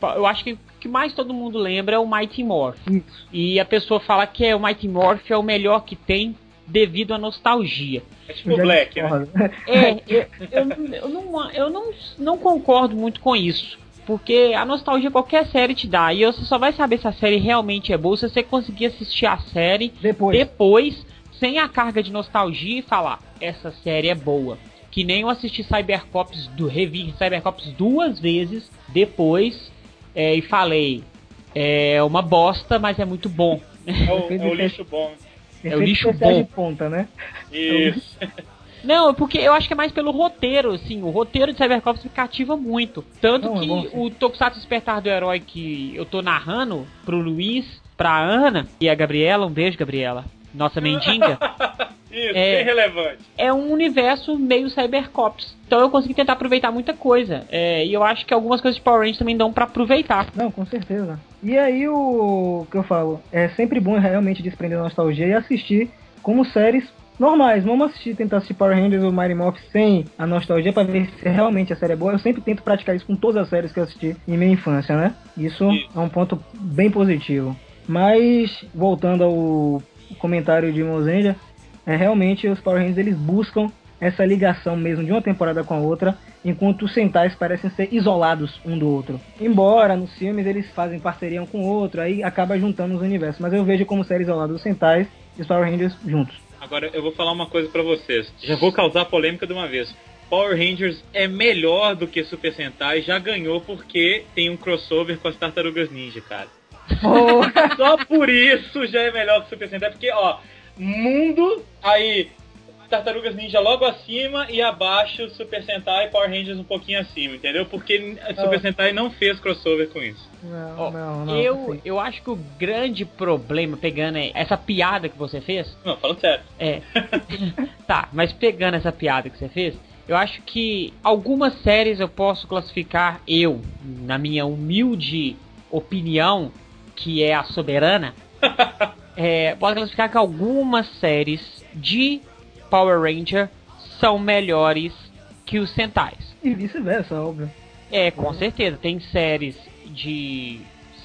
S7: heróis.
S2: Eu acho que o que mais todo mundo lembra é o Mighty Morph.
S3: Isso.
S2: E a pessoa fala que é, o Mighty Morph é o melhor que tem devido à nostalgia.
S1: É tipo o Black, né?
S2: É, eu, eu, eu não, eu não, não concordo muito com isso. Porque a nostalgia qualquer série te dá. E você só vai saber se a série realmente é boa se você conseguir assistir a série
S3: Depois.
S2: depois, sem a carga de nostalgia e falar, essa série é boa. Que nem eu assisti Cybercops do revi Cybercops duas vezes depois é, e falei, é uma bosta, mas é muito bom.
S1: É o, é o lixo bom.
S2: É o lixo bom.
S3: de ponta, né?
S1: Isso. *laughs*
S2: Não, é porque eu acho que é mais pelo roteiro, assim. O roteiro de Cybercops me cativa muito. Tanto
S3: Não, é
S2: que
S3: bom, sim.
S2: o Tokusatsu Despertar do Herói que eu tô narrando pro Luiz, pra Ana e a Gabriela, um beijo, Gabriela. Nossa mendiga. *laughs*
S1: Isso,
S2: É.
S1: bem relevante.
S2: é um universo meio Cybercops. Então eu consegui tentar aproveitar muita coisa. É, e eu acho que algumas coisas de Power Rangers também dão pra aproveitar.
S3: Não, com certeza. E aí o que eu falo, é sempre bom realmente desprender a nostalgia e assistir como séries normais. Vamos assistir, tentar assistir Power Rangers ou Mighty Morph sem a nostalgia pra ver se realmente a série é boa. Eu sempre tento praticar isso com todas as séries que eu assisti em minha infância, né? Isso
S1: Isso.
S3: é um ponto bem positivo. Mas voltando ao comentário de Mozenja, é realmente os Power Rangers eles buscam essa ligação mesmo de uma temporada com a outra, enquanto os Sentais parecem ser isolados um do outro. Embora nos filmes eles fazem parceria um com o outro, aí acaba juntando os universos, mas eu vejo como série isolada os Sentais e os Power Rangers juntos.
S1: Agora eu vou falar uma coisa pra vocês. Já vou causar polêmica de uma vez. Power Rangers é melhor do que Super Sentai, já ganhou porque tem um crossover com as Tartarugas Ninja, cara. *laughs* Só por isso já é melhor que Super Sentai, porque ó, mundo aí Tartarugas Ninja logo acima e abaixo Super Sentai e Power Rangers um pouquinho acima, entendeu? Porque Super Sentai não fez crossover com isso.
S3: Não,
S2: Ó,
S3: não, não.
S2: eu,
S3: assim.
S2: eu acho que o grande problema, pegando essa piada que você fez,
S1: Não, falando sério.
S2: É. *laughs* tá, mas pegando essa piada que você fez, eu acho que algumas séries eu posso classificar, eu, na minha humilde opinião, que é a soberana, *laughs* é, posso classificar que algumas séries de Power Ranger são melhores que os Sentais.
S3: E vice-versa, óbvio.
S2: É, com certeza. Tem séries de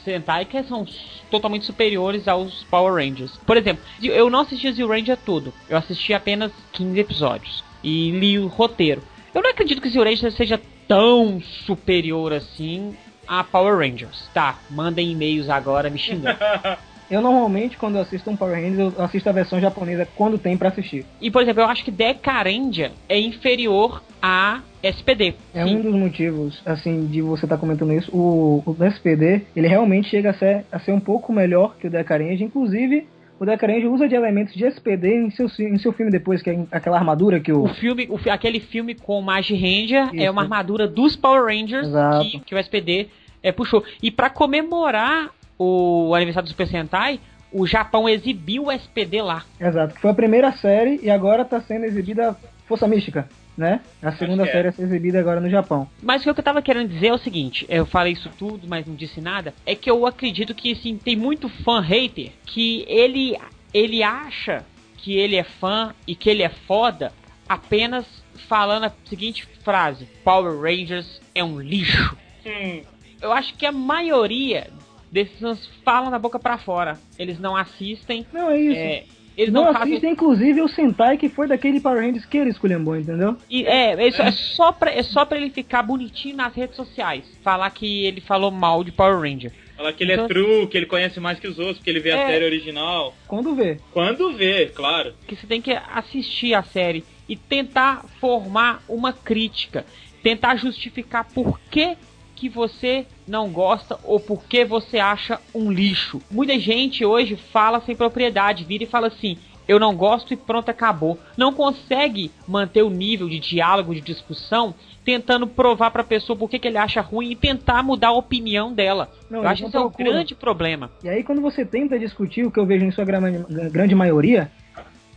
S2: Sentai que são totalmente superiores aos Power Rangers. Por exemplo, eu não assisti Zio Ranger todo. Eu assisti apenas 15 episódios. E li o roteiro. Eu não acredito que Zio Ranger seja tão superior assim a Power Rangers. Tá, mandem e-mails agora me xingando. *laughs*
S3: Eu normalmente, quando eu assisto um Power Rangers, eu assisto a versão japonesa quando tem pra assistir.
S2: E, por exemplo, eu acho que Decarendia é inferior a SPD.
S3: É um dos motivos, assim, de você estar comentando isso. O, o SPD, ele realmente chega a ser, a ser um pouco melhor que o Decarange. Inclusive, o Decarange usa de elementos de SPD em seu, em seu filme depois, que é aquela armadura que o...
S2: O filme, o aquele filme com o Magi Ranger é
S3: Isso.
S2: uma armadura dos Power Rangers que, que o SPD é, puxou. E pra comemorar o aniversário do Super Sentai, o Japão exibiu o SPD lá.
S3: Exato, que foi a primeira série e agora está sendo exibida Força Mística, né? A segunda
S1: é.
S3: série a ser exibida agora no Japão.
S2: Mas o que eu tava querendo dizer é o seguinte, eu falei isso tudo, mas não disse nada, é que eu acredito que assim, tem muito fã hater que ele ele acha que ele é fã e que ele é foda apenas falando a seguinte frase: Power Rangers é um lixo.
S1: Hum,
S2: eu acho que a maioria desses fãs falam da boca pra fora. Eles não assistem.
S3: Não, é isso.
S2: É, Eles
S3: não
S2: não fazem
S3: assistem, inclusive, o Sentai que foi daquele Power Rangers que ele esculhambou, entendeu?
S2: E é, isso é só pra, é só pra ele ficar bonitinho nas redes sociais. Falar que ele falou mal de Power Ranger.
S1: Falar que ele
S2: Então-
S1: é true, que ele conhece mais que os outros, porque ele vê a
S2: É.
S1: série original.
S3: Quando vê.
S1: Quando vê, claro.
S2: Que você tem que assistir a série e tentar formar uma crítica. Tentar justificar por que, que você não gosta ou por que você acha um lixo. Muita gente hoje fala sem propriedade, vira e fala assim. Eu não gosto e pronto, acabou. Não consegue manter o nível de diálogo, de discussão, tentando provar pra pessoa por que, que ele acha ruim e tentar mudar a opinião dela.
S3: Não,
S2: Eu acho
S3: não
S2: que isso é um grande problema.
S3: E aí, quando você tenta discutir o que eu vejo em sua gra- grande maioria,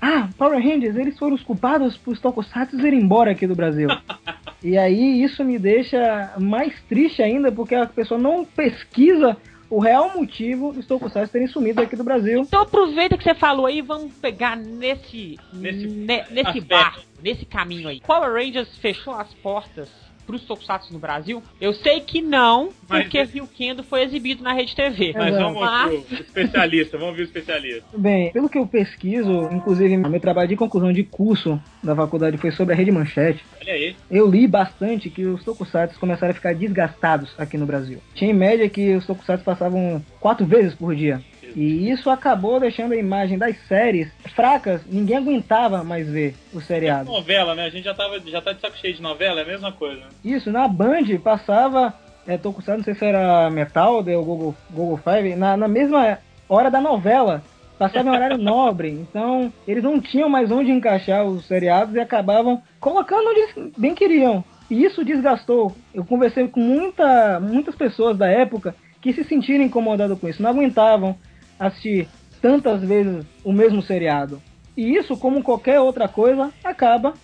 S3: ah, Power Rangers, eles foram os culpados por Tokusatsu irem embora aqui do Brasil. *laughs* e aí, isso me deixa mais triste ainda, porque a pessoa não pesquisa o real motivo dos Tokusatsu terem sumido aqui do Brasil.
S2: Então aproveita que você falou aí, vamos pegar nesse
S1: Nesse
S2: ne- nesse
S1: aspecto.
S2: barco, nesse caminho aí. Power Rangers fechou as portas pros Tokusatsu no Brasil? Eu sei que não,
S1: Mas-
S2: porque Rio Kendo foi exibido na Rede TV.
S1: Mas
S3: Exato.
S1: vamos
S2: Mas-
S1: pro especialista, vamos ver o especialista. *laughs*
S3: Bem, pelo que eu pesquiso, inclusive meu trabalho de conclusão de curso da faculdade foi sobre a Rede Manchete.
S1: Olha aí.
S3: Eu li bastante que os tokusatsu começaram a ficar desgastados aqui no Brasil. Tinha em média que os tokusatsu passavam quatro vezes por dia. E isso acabou deixando a imagem das séries fracas. Ninguém aguentava mais ver o seriado.
S1: Novela, né? A gente já, tava, já tá de saco cheio de novela, é a mesma coisa. né?
S3: Isso, na Band passava é, Tokusatsu, não sei se era Metal ou Google, Google Five, na, na mesma hora da novela. Passava em horário *laughs* nobre, então eles não tinham mais onde encaixar os seriados e acabavam colocando onde bem queriam. E isso desgastou. Eu conversei com muita, muitas pessoas da época que se sentiram incomodadas com isso, não aguentavam assistir tantas vezes o mesmo seriado. E isso, como qualquer outra coisa, acaba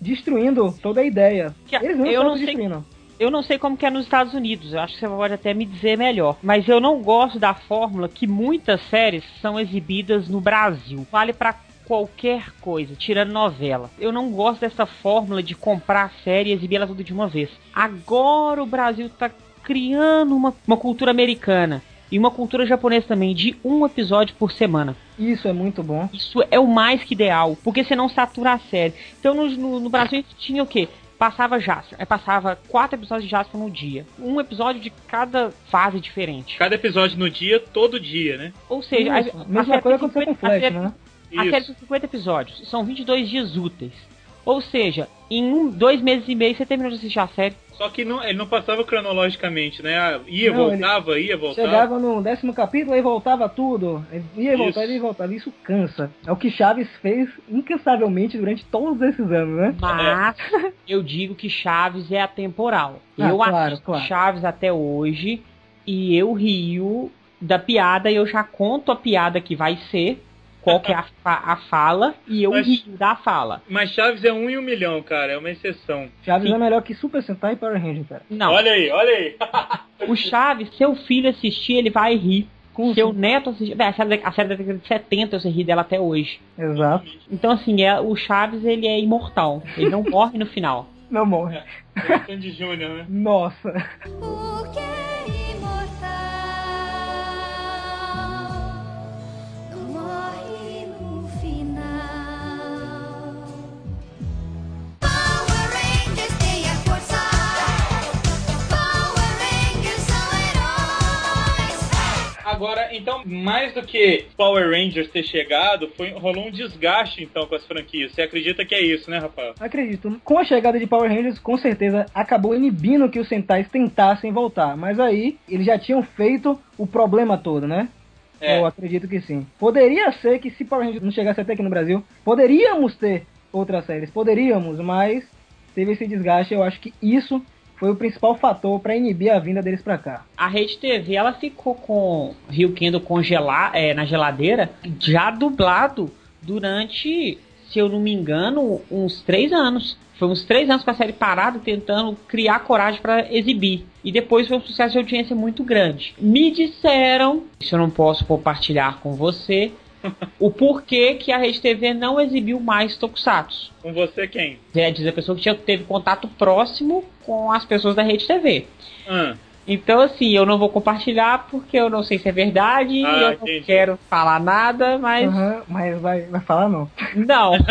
S3: destruindo toda a ideia.
S2: Que
S3: Eles não
S2: eu
S3: estão
S2: não sei-
S3: destruindo.
S2: Eu não sei como que é nos Estados Unidos, eu acho que você pode até me dizer melhor. Mas eu não gosto da fórmula que muitas séries são exibidas no Brasil. Vale pra qualquer coisa, tirando novela. Eu não gosto dessa fórmula de comprar a série e exibir ela tudo de uma vez. Agora o Brasil tá criando uma, uma cultura americana e uma cultura japonesa também, de um episódio por semana.
S3: Isso é muito bom.
S2: Isso é o mais que ideal, porque você não satura a série. Então no, no, no Brasil a gente tinha o quê? Passava Jasper, aí passava quatro episódios de Jasper no dia. Um episódio de cada fase diferente.
S1: Cada episódio no dia, todo dia, né?
S2: Ou seja,
S3: Isso,
S2: a, a
S3: mesma
S2: série
S3: coisa
S2: tem
S3: aconteceu com
S2: 50 a
S3: Flash,
S2: série-
S3: né?
S2: A série
S1: Isso.
S2: tem 50 episódios, são 22 dias úteis. Ou seja, em um, dois meses e meio você terminou de assistir a série.
S1: Só que não, ele não passava cronologicamente, né? Ah, Ia,
S3: Não,
S1: voltava, ia, voltava.
S3: Chegava no décimo capítulo e voltava tudo. Ia e voltava
S1: Isso.
S3: e voltava. Isso cansa. É o que Chaves fez incansavelmente durante todos esses anos, né?
S2: Mas eu digo que Chaves é atemporal.
S3: Ah,
S2: eu
S3: claro,
S2: assisto
S3: claro.
S2: Chaves até hoje e eu rio da piada e eu já conto a piada que vai ser, qual que é a, fa- a fala, e eu
S1: Mas-
S2: rio da fala.
S1: Mas Chaves é um em um milhão, cara. É uma exceção.
S3: Chaves
S2: Sim.
S3: é melhor que Super Sentai e Power Ranger, cara.
S2: Não,
S1: Olha aí, olha aí. *laughs*
S2: o Chaves, seu filho assistir, ele vai rir.
S3: Com
S2: Seu neto assistir. A série, da- a série da década de 70 eu ri dela até hoje.
S3: Exato.
S2: Então, assim, é, o Chaves, ele é imortal. Ele não morre no final. *laughs*
S3: Não morre.
S1: É o Sandy Júnior, né?
S3: Nossa.
S7: Porque imortal
S1: Agora, então, mais do que Power Rangers ter chegado, foi, rolou um desgaste, então, com as franquias. Você acredita que é isso, né, Rafael?
S3: Acredito. Com a chegada de Power Rangers, com certeza acabou inibindo que os Sentais tentassem voltar. Mas aí, eles já tinham feito o problema todo, né?
S1: É.
S3: Eu acredito que sim. Poderia ser que se Power Rangers não chegasse até aqui no Brasil, poderíamos ter outras séries. Poderíamos, mas teve esse desgaste. Eu acho que isso foi o principal fator para inibir a vinda deles pra cá.
S2: A Rede TV ela ficou com Rio Kendo congelar é, na geladeira, já dublado durante, se eu não me engano, uns três anos. Foi uns três anos com a série parada, tentando criar coragem para exibir. E depois foi um sucesso de audiência muito grande. Me disseram, isso eu não posso compartilhar com você, *laughs* o porquê que a Rede TV não exibiu mais Tokusatsu.
S1: Com você quem?
S2: É, diz a pessoa que tinha, teve contato próximo com as pessoas da Rede TV.
S1: Ah,
S2: Então, assim, eu não vou compartilhar porque eu não sei se é verdade,
S1: Ah,
S2: eu não
S1: entendi.
S2: quero falar nada, mas.
S3: Aham, mas vai, vai falar não.
S2: Não. *laughs*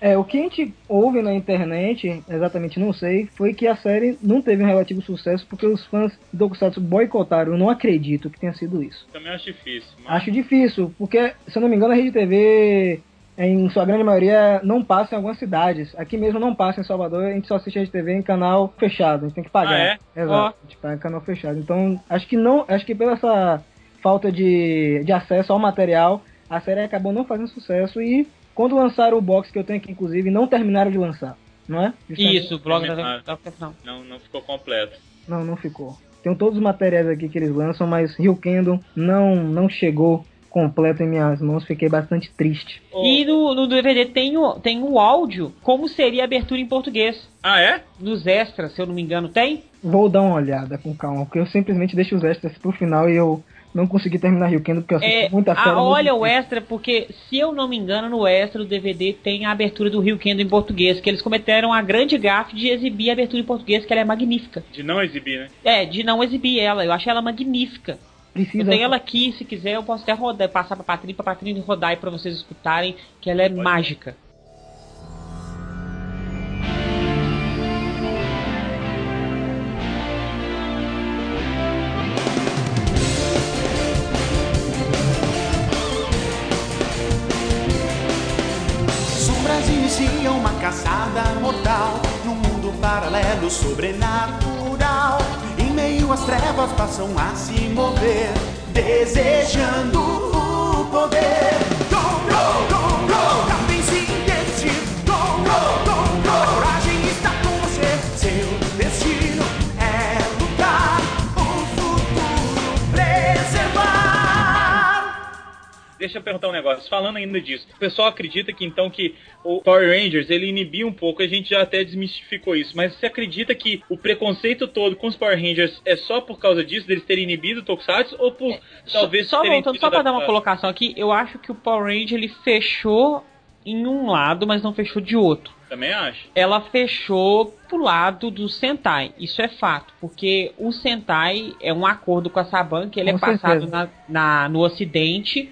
S3: É, o que a gente ouve na internet, exatamente não sei, foi que a série não teve um relativo sucesso porque os fãs do Tokusatsu boicotaram. Eu não acredito que tenha sido isso.
S1: Também acho difícil. mas-
S3: Acho difícil, porque, se eu não me engano, a Rede TV, em sua grande maioria, não passa em algumas cidades. Aqui mesmo não passa em Salvador, a gente só assiste a TV em canal fechado, a gente tem que pagar.
S1: Ah, é?
S3: Exato,
S2: Ó.
S3: a gente paga em canal fechado. Então, acho que não, acho que pela essa falta de, de acesso ao material, a série acabou não fazendo sucesso e quando lançaram o box que eu tenho aqui, inclusive, não terminaram de lançar, não é? Justamente-
S2: Isso, o blog da, da, não.
S1: Não, não ficou completo.
S3: Não, não ficou. Tem todos os materiais aqui que eles lançam, mas Rio Kingdom não, não chegou completo em minhas mãos. Fiquei bastante triste.
S2: E no, no DVD tem o, tem o áudio, como seria a abertura em português.
S1: Ah, é?
S2: Nos extras, se eu não me engano, tem?
S3: Vou dar uma olhada com calma, porque eu simplesmente deixo os extras pro final e eu não consegui terminar Rio Kingdom porque eu assisto
S2: É,
S3: muita
S2: ah,
S3: série. muito
S2: olha o extra, porque se eu não me engano, no extra do DVD tem a abertura do Rio Kendo em português, que eles cometeram a grande gafe de exibir a abertura em português, que ela é magnífica.
S1: De não exibir, né?
S2: É, de não exibir ela, eu achei ela magnífica. Eu
S3: Precisa.
S2: tenho ela aqui, se quiser eu posso até rodar, passar pra Patrícia, pra Patrícia rodar aí pra vocês escutarem, que ela é mágica.
S8: Passam a se mover, desejando o poder.
S1: Deixa eu perguntar um negócio. Falando ainda disso, o pessoal acredita que então que o Power Rangers ele inibia um pouco, a gente já até desmistificou isso, mas você acredita que o preconceito todo com os Power Rangers é só por causa disso, deles terem inibido o Tokusatsu, ou por talvez
S2: só voltando, só pra dar uma colocação aqui, eu acho que o Power Ranger ele fechou em um lado, mas não fechou de outro.
S1: Também acho.
S2: ela fechou pro lado do Sentai. Isso é fato, porque o Sentai é um acordo com a Saban que ele
S3: Com
S2: é passado
S3: certeza.
S2: na, na- no ocidente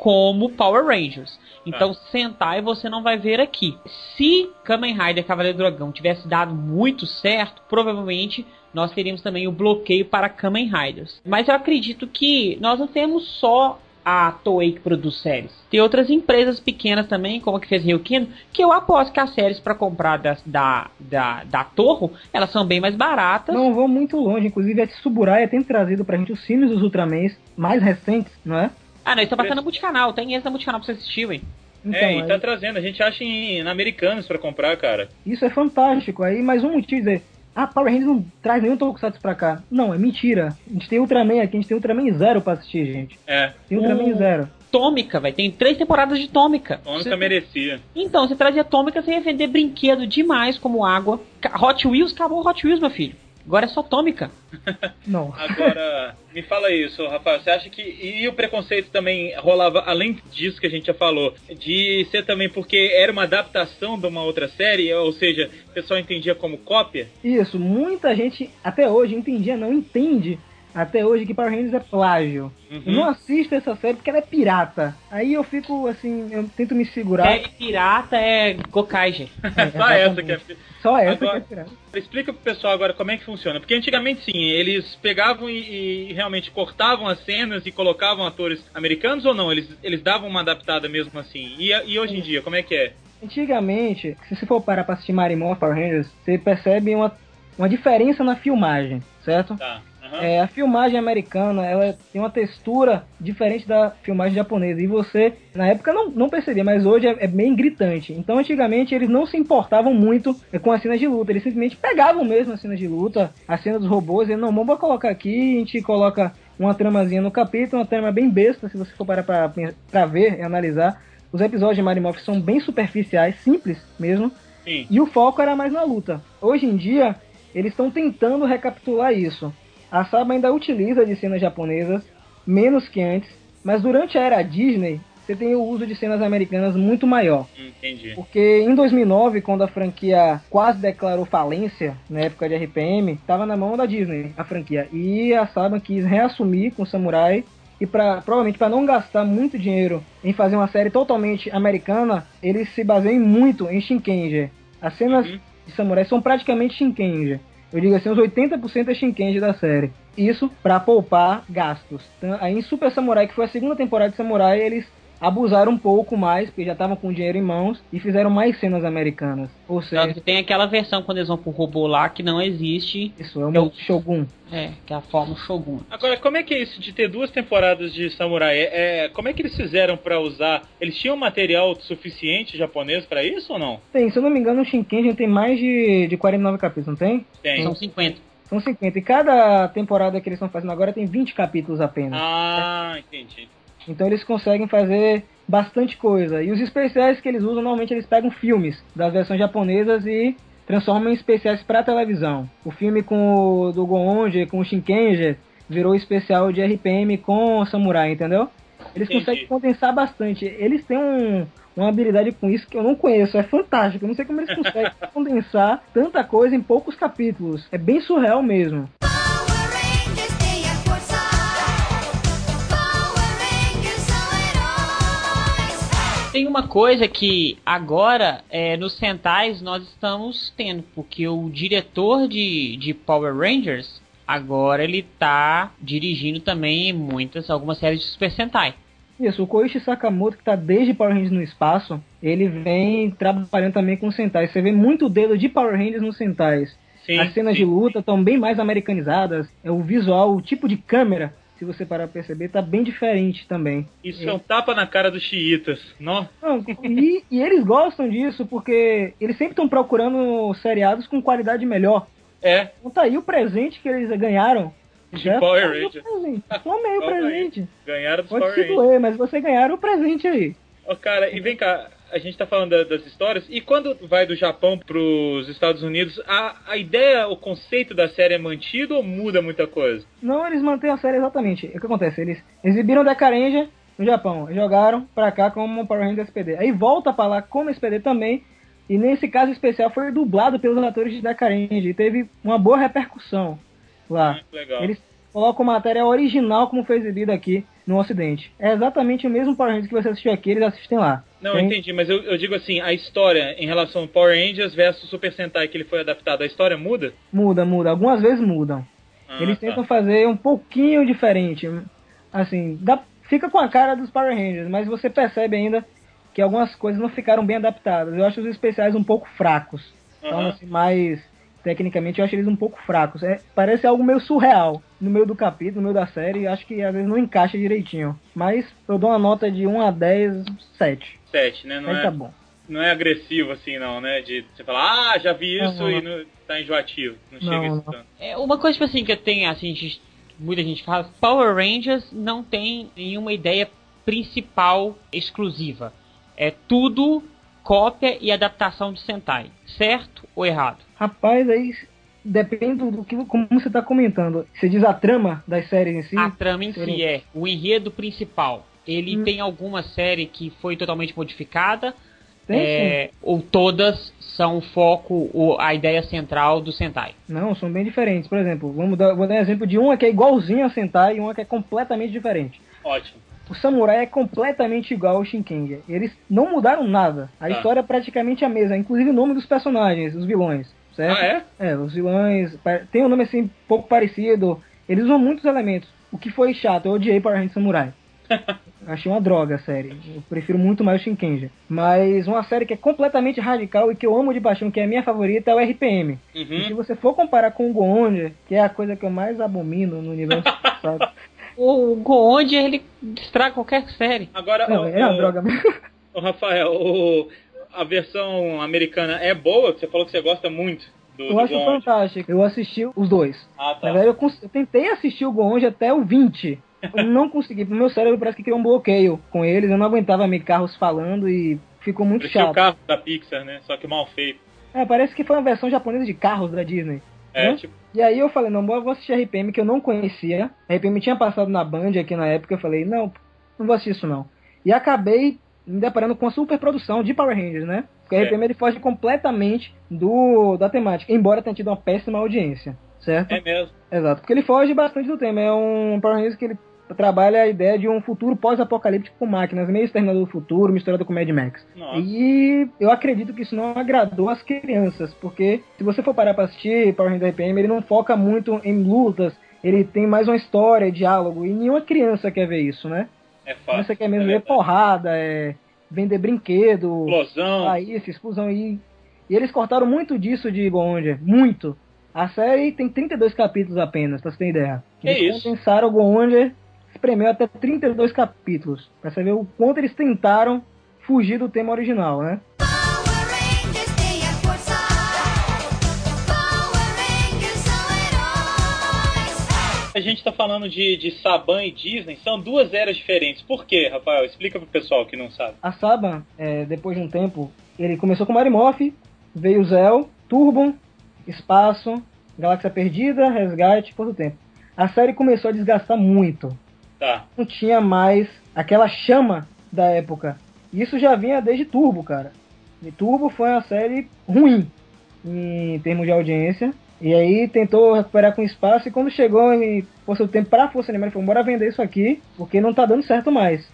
S2: como Power Rangers. Então,
S1: Ah.
S2: Sentai você não vai ver aqui. Se Kamen Rider Cavaleiro do Dragão tivesse dado muito certo, provavelmente nós teríamos também o bloqueio para Kamen Riders. Mas eu acredito que nós não temos só a Toei que produz séries. Tem outras empresas pequenas também, como a que fez Rio Kino, que eu aposto que as séries para comprar da, da, da, da Torro, elas são bem mais baratas.
S3: Não vou muito longe. Inclusive, a Tsuburaya tem trazido pra gente os filmes dos Ultramans mais recentes, não é?
S2: Ah, não, eles estão passando no multicanal, tem esse na multicanal pra você assistir, ué.
S3: Então,
S1: é, e
S3: aí-
S1: tá trazendo. A gente acha em, em americanos pra comprar, cara.
S3: Isso é fantástico. Aí, mais um motivo de dizer, ah, Power Rangers não traz nenhum Tokusatsu pra cá. Não, é mentira. A gente tem Ultraman aqui, a gente tem Ultraman Zero pra assistir, gente.
S1: É,
S3: Tem Ultraman. Zero.
S2: Tômica, vai tem três temporadas de Tômica.
S1: Tônica
S2: Você-
S1: merecia.
S2: Então, você trazia Tômica, você ia vender brinquedo demais, como água. Hot Wheels, acabou o Hot Wheels, meu filho. Agora é só Tômica. *laughs*
S3: Não.
S1: Agora, me fala isso, Rafael. Você acha que. E o preconceito também rolava, além disso que a gente já falou, de ser também porque era uma adaptação de uma outra série, ou seja, o pessoal entendia como cópia?
S3: Isso, muita gente até hoje entendia, não entende até hoje que Power Rangers é plágio.
S1: Uhum.
S3: Eu não assisto essa série porque ela é pirata. Aí eu fico assim, eu tento me segurar.
S2: Série pirata é Gokaiger. *laughs*
S1: Só essa que é.
S3: Só essa
S1: Agora-
S3: que é pirata.
S1: Explica pro pessoal agora como é que funciona. Porque antigamente sim, eles pegavam e, e realmente cortavam as cenas e colocavam atores americanos ou não? Eles, eles davam uma adaptada mesmo assim. E, e hoje em dia, como é que é?
S3: Antigamente, se você for parar pra assistir Marimorph Power Rangers, você percebe uma, uma diferença na filmagem, certo?
S1: Tá. Aham.
S3: É, a filmagem americana, ela tem uma textura diferente da filmagem japonesa. E você, na época, não, não percebia, mas hoje é, é bem gritante. Então, antigamente, eles não se importavam muito é, com as cenas de luta. Eles simplesmente pegavam mesmo as cenas de luta, a cena dos robôs, e não, vamos colocar aqui, a gente coloca uma tramazinha no capítulo, uma trama bem besta, se você for parar pra, pra ver e analisar. Os episódios de Mario Morph são bem superficiais, simples mesmo.
S1: Sim.
S3: E o foco era mais na luta. Hoje em dia, eles estão tentando recapitular isso. A Saba ainda utiliza de cenas japonesas, menos que antes, mas durante a era Disney, você tem o uso de cenas americanas muito maior.
S1: Entendi.
S3: Porque em 2009, quando a franquia quase declarou falência, na época de RPM, estava na mão da Disney, a franquia. E a Saban quis reassumir com o Samurai. E pra, provavelmente para não gastar muito dinheiro em fazer uma série totalmente americana, eles se baseiam muito em Shinkenger. As cenas
S1: Uhum.
S3: de Samurai são praticamente Shinkenger. Eu digo assim, uns 80% é Shinkenger da série. Isso para poupar gastos. Aí em Super Samurai, que foi a segunda temporada de Samurai, eles abusaram um pouco mais, porque já estavam com dinheiro em mãos, e fizeram mais cenas americanas. Ou seja,
S2: tem aquela versão quando eles vão pro robô lá que não existe.
S3: isso é o
S2: Eu-
S3: Shogun.
S2: É, que é a forma Shogun.
S1: Agora, como é que é isso de ter duas temporadas de Samurai? É, é- como é que eles fizeram pra usar? Eles tinham material suficiente japonês pra isso ou não?
S3: Tem, se eu não me engano, o Shinkenger tem mais de, de 49 capítulos, não tem?
S1: Tem.
S2: São 50.
S3: São 50. E cada temporada que eles estão fazendo agora tem 20 capítulos apenas.
S1: Ah, entendi.
S3: Então eles conseguem fazer bastante coisa. E os especiais que eles usam, normalmente eles pegam filmes das versões japonesas e transformam em especiais para televisão. O filme com o do Goonji, com o Shinkenger, virou especial de RPM com o Samurai, entendeu? Eles
S1: Entendi.
S3: conseguem condensar bastante. Eles têm um- uma habilidade com isso que eu não conheço. É fantástico. Eu não sei como eles conseguem *laughs* condensar tanta coisa em poucos capítulos. É bem surreal mesmo.
S7: Tem
S2: uma coisa que agora é, nos Sentais nós estamos tendo, porque o diretor de, de Power Rangers agora ele tá dirigindo também muitas, algumas séries de Super Sentai.
S3: Isso, o Koichi Sakamoto, que tá desde Power Rangers no espaço, ele vem trabalhando também com Sentai. Você vê muito dedo de Power Rangers nos Sentais.
S1: Sim,
S3: As cenas
S1: sim.
S3: de luta estão bem mais americanizadas. É o visual, o tipo de câmera, se você parar pra perceber, tá bem diferente também.
S1: Isso é um tapa na cara dos xiitas. Não?
S3: Não, e, e eles gostam disso porque eles sempre estão procurando seriados com qualidade melhor.
S1: É,
S3: Então tá aí o presente que eles ganharam.
S1: De
S3: Já
S1: Power
S3: o
S1: Rangers.
S3: presente. Tomei o *laughs* presente.
S1: ganharam dos
S3: Pode
S1: Power Rangers.
S3: doer, mas você ganharam o presente aí.
S1: Ô, cara, e vem cá, a gente tá falando da- das histórias, e quando vai do Japão pros Estados Unidos, a, a ideia, o conceito da série é mantido ou muda muita coisa?
S3: Não, eles mantêm a série exatamente. O que acontece? Eles exibiram Decarenja no Japão, jogaram pra cá como Power Rangers SPD. Aí volta pra lá como SPD também, e nesse caso especial foi dublado pelos atores de Decarenja e teve uma boa repercussão lá.
S1: Muito legal.
S3: Eles colocam matéria original como foi exibido aqui no Ocidente. É exatamente o mesmo Power Rangers que você assistiu aqui, eles assistem lá.
S1: Não, eu entendi, mas eu, eu digo assim, a história em relação ao Power Rangers versus Super Sentai que ele foi adaptado, a história muda?
S3: Muda, muda. Algumas vezes mudam.
S1: Ah,
S3: Eles
S1: tá.
S3: tentam fazer um pouquinho diferente. Assim, dá- fica com a cara dos Power Rangers, mas você percebe ainda que algumas coisas não ficaram bem adaptadas. Eu acho os especiais um pouco fracos. Então,
S1: Aham.
S3: assim, mais tecnicamente eu acho eles um pouco fracos. É, parece algo meio surreal no meio do capítulo, no meio da série. Acho que às vezes não encaixa direitinho. Mas eu dou uma nota de 1 a 10, 7.
S1: Sete, né? Não
S3: Aí
S1: é,
S3: tá bom.
S1: não é agressivo assim, não, né? De você falar, ah, já vi
S3: Não,
S1: isso
S3: não,
S1: e não, tá enjoativo. Não,
S3: Não,
S1: chega isso tanto.
S2: É, uma coisa tipo assim que eu tenho, assim, gente- muita gente fala, Power Rangers não tem nenhuma ideia principal exclusiva. É tudo cópia e adaptação de Sentai. Certo ou errado?
S3: Rapaz, aí depende do que como você tá comentando. Você diz a trama das séries em si?
S2: A trama em si é o enredo principal. Ele
S3: Hum.
S2: tem alguma série que foi totalmente modificada, é, ou todas são o foco, o- a ideia central do Sentai.
S3: Não, são bem diferentes. Por exemplo, vamos dar, vou dar um exemplo de uma que é igualzinho a Sentai e uma que é completamente diferente.
S1: Ótimo.
S3: O Samurai é completamente igual ao Shinkenger. Eles não mudaram nada. A
S1: Tá.
S3: história é praticamente a mesma, inclusive o nome dos personagens, os vilões. Certo?
S1: Ah, é?
S3: É, os vilões tem um nome assim pouco parecido. Eles usam muitos elementos. O que foi chato, eu odiei Power Rangers Samurai. *laughs* Achei uma droga a série. Eu prefiro muito mais o Shinkenger. Mas uma série que é completamente radical e que eu amo de paixão, que é a minha favorita, é o RPM. E se
S1: Uhum.
S3: você for comparar com o Goonja, que é a coisa que eu mais abomino no universo, *laughs* sabe?
S2: O Goonde, ele estraga qualquer série.
S1: Agora,
S3: Não,
S1: o,
S3: é uma
S1: o-
S3: droga mesmo.
S1: o Rafael, o- a versão americana é boa? Você falou que você gosta muito do,
S3: Eu
S1: do
S3: acho fantástico. Eu assisti os dois.
S1: Ah,
S3: Na
S1: tá.
S3: verdade, eu, eu tentei assistir o Goonja até o 20. Eu não consegui. O meu cérebro parece que criou um bloqueio com eles. Eu não aguentava ver carros falando e ficou muito
S1: Parecia o
S3: chato.
S1: carro da Pixar, né? Só que mal feito.
S3: É, parece que foi uma versão japonesa de carros da Disney.
S1: É,
S3: Né?
S1: tipo,
S3: E aí eu falei, não, vou assistir RPM que eu não conhecia. A RPM tinha passado na Band aqui na época. Eu falei, não, não vou assistir isso não. E acabei me deparando com a superprodução de Power Rangers, né? Porque a
S1: É.
S3: RPM ele foge completamente do da temática, embora tenha tido uma péssima audiência, certo?
S1: É mesmo.
S3: Exato, porque ele foge bastante do tema. É um Power Rangers que ele trabalha a ideia de um futuro pós-apocalíptico com máquinas, meio Exterminador do Futuro, misturado com Mad Max.
S1: Nossa.
S3: E eu acredito que isso não agradou as crianças, porque se você for parar pra assistir Power Rangers RPM, ele não foca muito em lutas, ele tem mais uma história, diálogo, e nenhuma criança quer ver isso, né?
S1: É fácil.
S3: Criança quer mesmo
S1: é
S3: ver porrada, é, vender brinquedo,
S1: Explosão.
S3: aí, essa explosão aí. E eles cortaram muito disso de Goonja, muito. A série tem 32 capítulos apenas, pra você ter ideia. Eles
S1: isso?
S3: condensaram o Goonja, espremeu até 32 capítulos, pra você ver o quanto eles tentaram fugir do tema original, né?
S7: A
S1: gente tá falando de, de Saban e Disney, são duas eras diferentes. Por quê, Rafael? Explica pro pessoal que não sabe.
S3: A Saban, é, depois de um tempo, ele começou com Marimoff, veio Zell, Turbo, Espaço, Galáxia Perdida, Resgate, por tempo. A série começou a desgastar muito.
S1: Tá.
S3: Não tinha mais aquela chama da época. Isso já vinha desde Turbo, cara. E Turbo foi uma série ruim em termos de audiência. E aí tentou recuperar com espaço e quando chegou em Força do Tempo pra Força Animal, ele falou, bora vender isso aqui, porque não tá dando certo mais.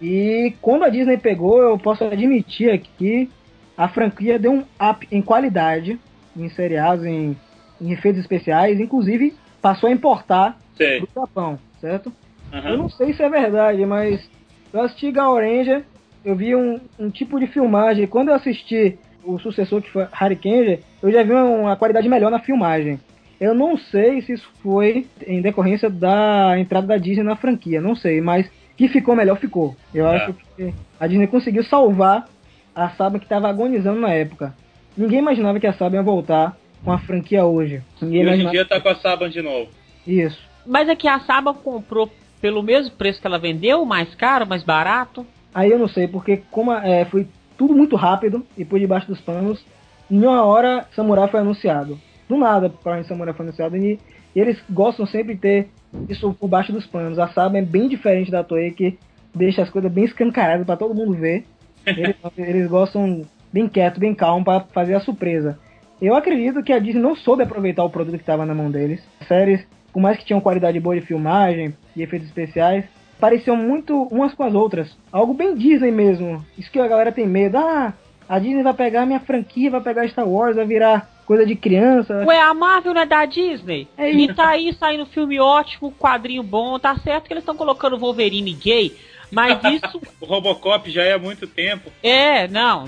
S3: E quando a Disney pegou, eu posso admitir aqui que a franquia deu um up em qualidade, em seriados, em, em efeitos especiais, inclusive passou a importar
S1: Sei.
S3: do Japão, certo?
S1: Aham.
S3: Eu não sei se é verdade, mas eu assisti Gal Ranger, eu vi um, um tipo de filmagem. Quando eu assisti o sucessor que foi Hurricane, eu já vi uma, qualidade melhor na filmagem. Eu não sei se isso foi em decorrência da entrada da Disney na franquia, não sei, mas que ficou melhor, ficou. Eu
S1: É.
S3: acho que a Disney conseguiu salvar a Saban que estava agonizando na época. Ninguém imaginava que a Saban ia voltar com a franquia hoje. Ninguém
S1: E hoje em dia tá com a Saban de novo.
S3: isso.
S2: Mas é que a Saba comprou pelo mesmo preço que ela vendeu, mais caro, mais barato.
S3: Aí eu não sei, porque como é, foi tudo muito rápido e por debaixo dos panos, em uma hora Samurai foi anunciado. Do nada, Power Rangers Samurai foi anunciado e, e eles gostam sempre de ter isso por baixo dos panos. A Saban é bem diferente da Toei, que deixa as coisas bem escancaradas pra todo mundo ver. Eles, *laughs* eles gostam bem quieto, bem calmo pra fazer a surpresa. Eu acredito que a Disney não soube aproveitar o produto que estava na mão deles. Séries, por mais que tinham qualidade boa de filmagem e efeitos especiais, pareciam muito umas com as outras. Algo bem Disney mesmo. Isso que a galera tem medo. Ah, a Disney vai pegar minha franquia, vai pegar Star Wars, vai virar coisa de criança.
S2: Ué, a Marvel não é da Disney?
S3: É
S2: e
S3: isso.
S2: tá aí saindo filme ótimo, quadrinho bom, tá certo que eles estão colocando Wolverine gay, mas *laughs* isso
S1: O Robocop já é há muito tempo.
S2: é, não.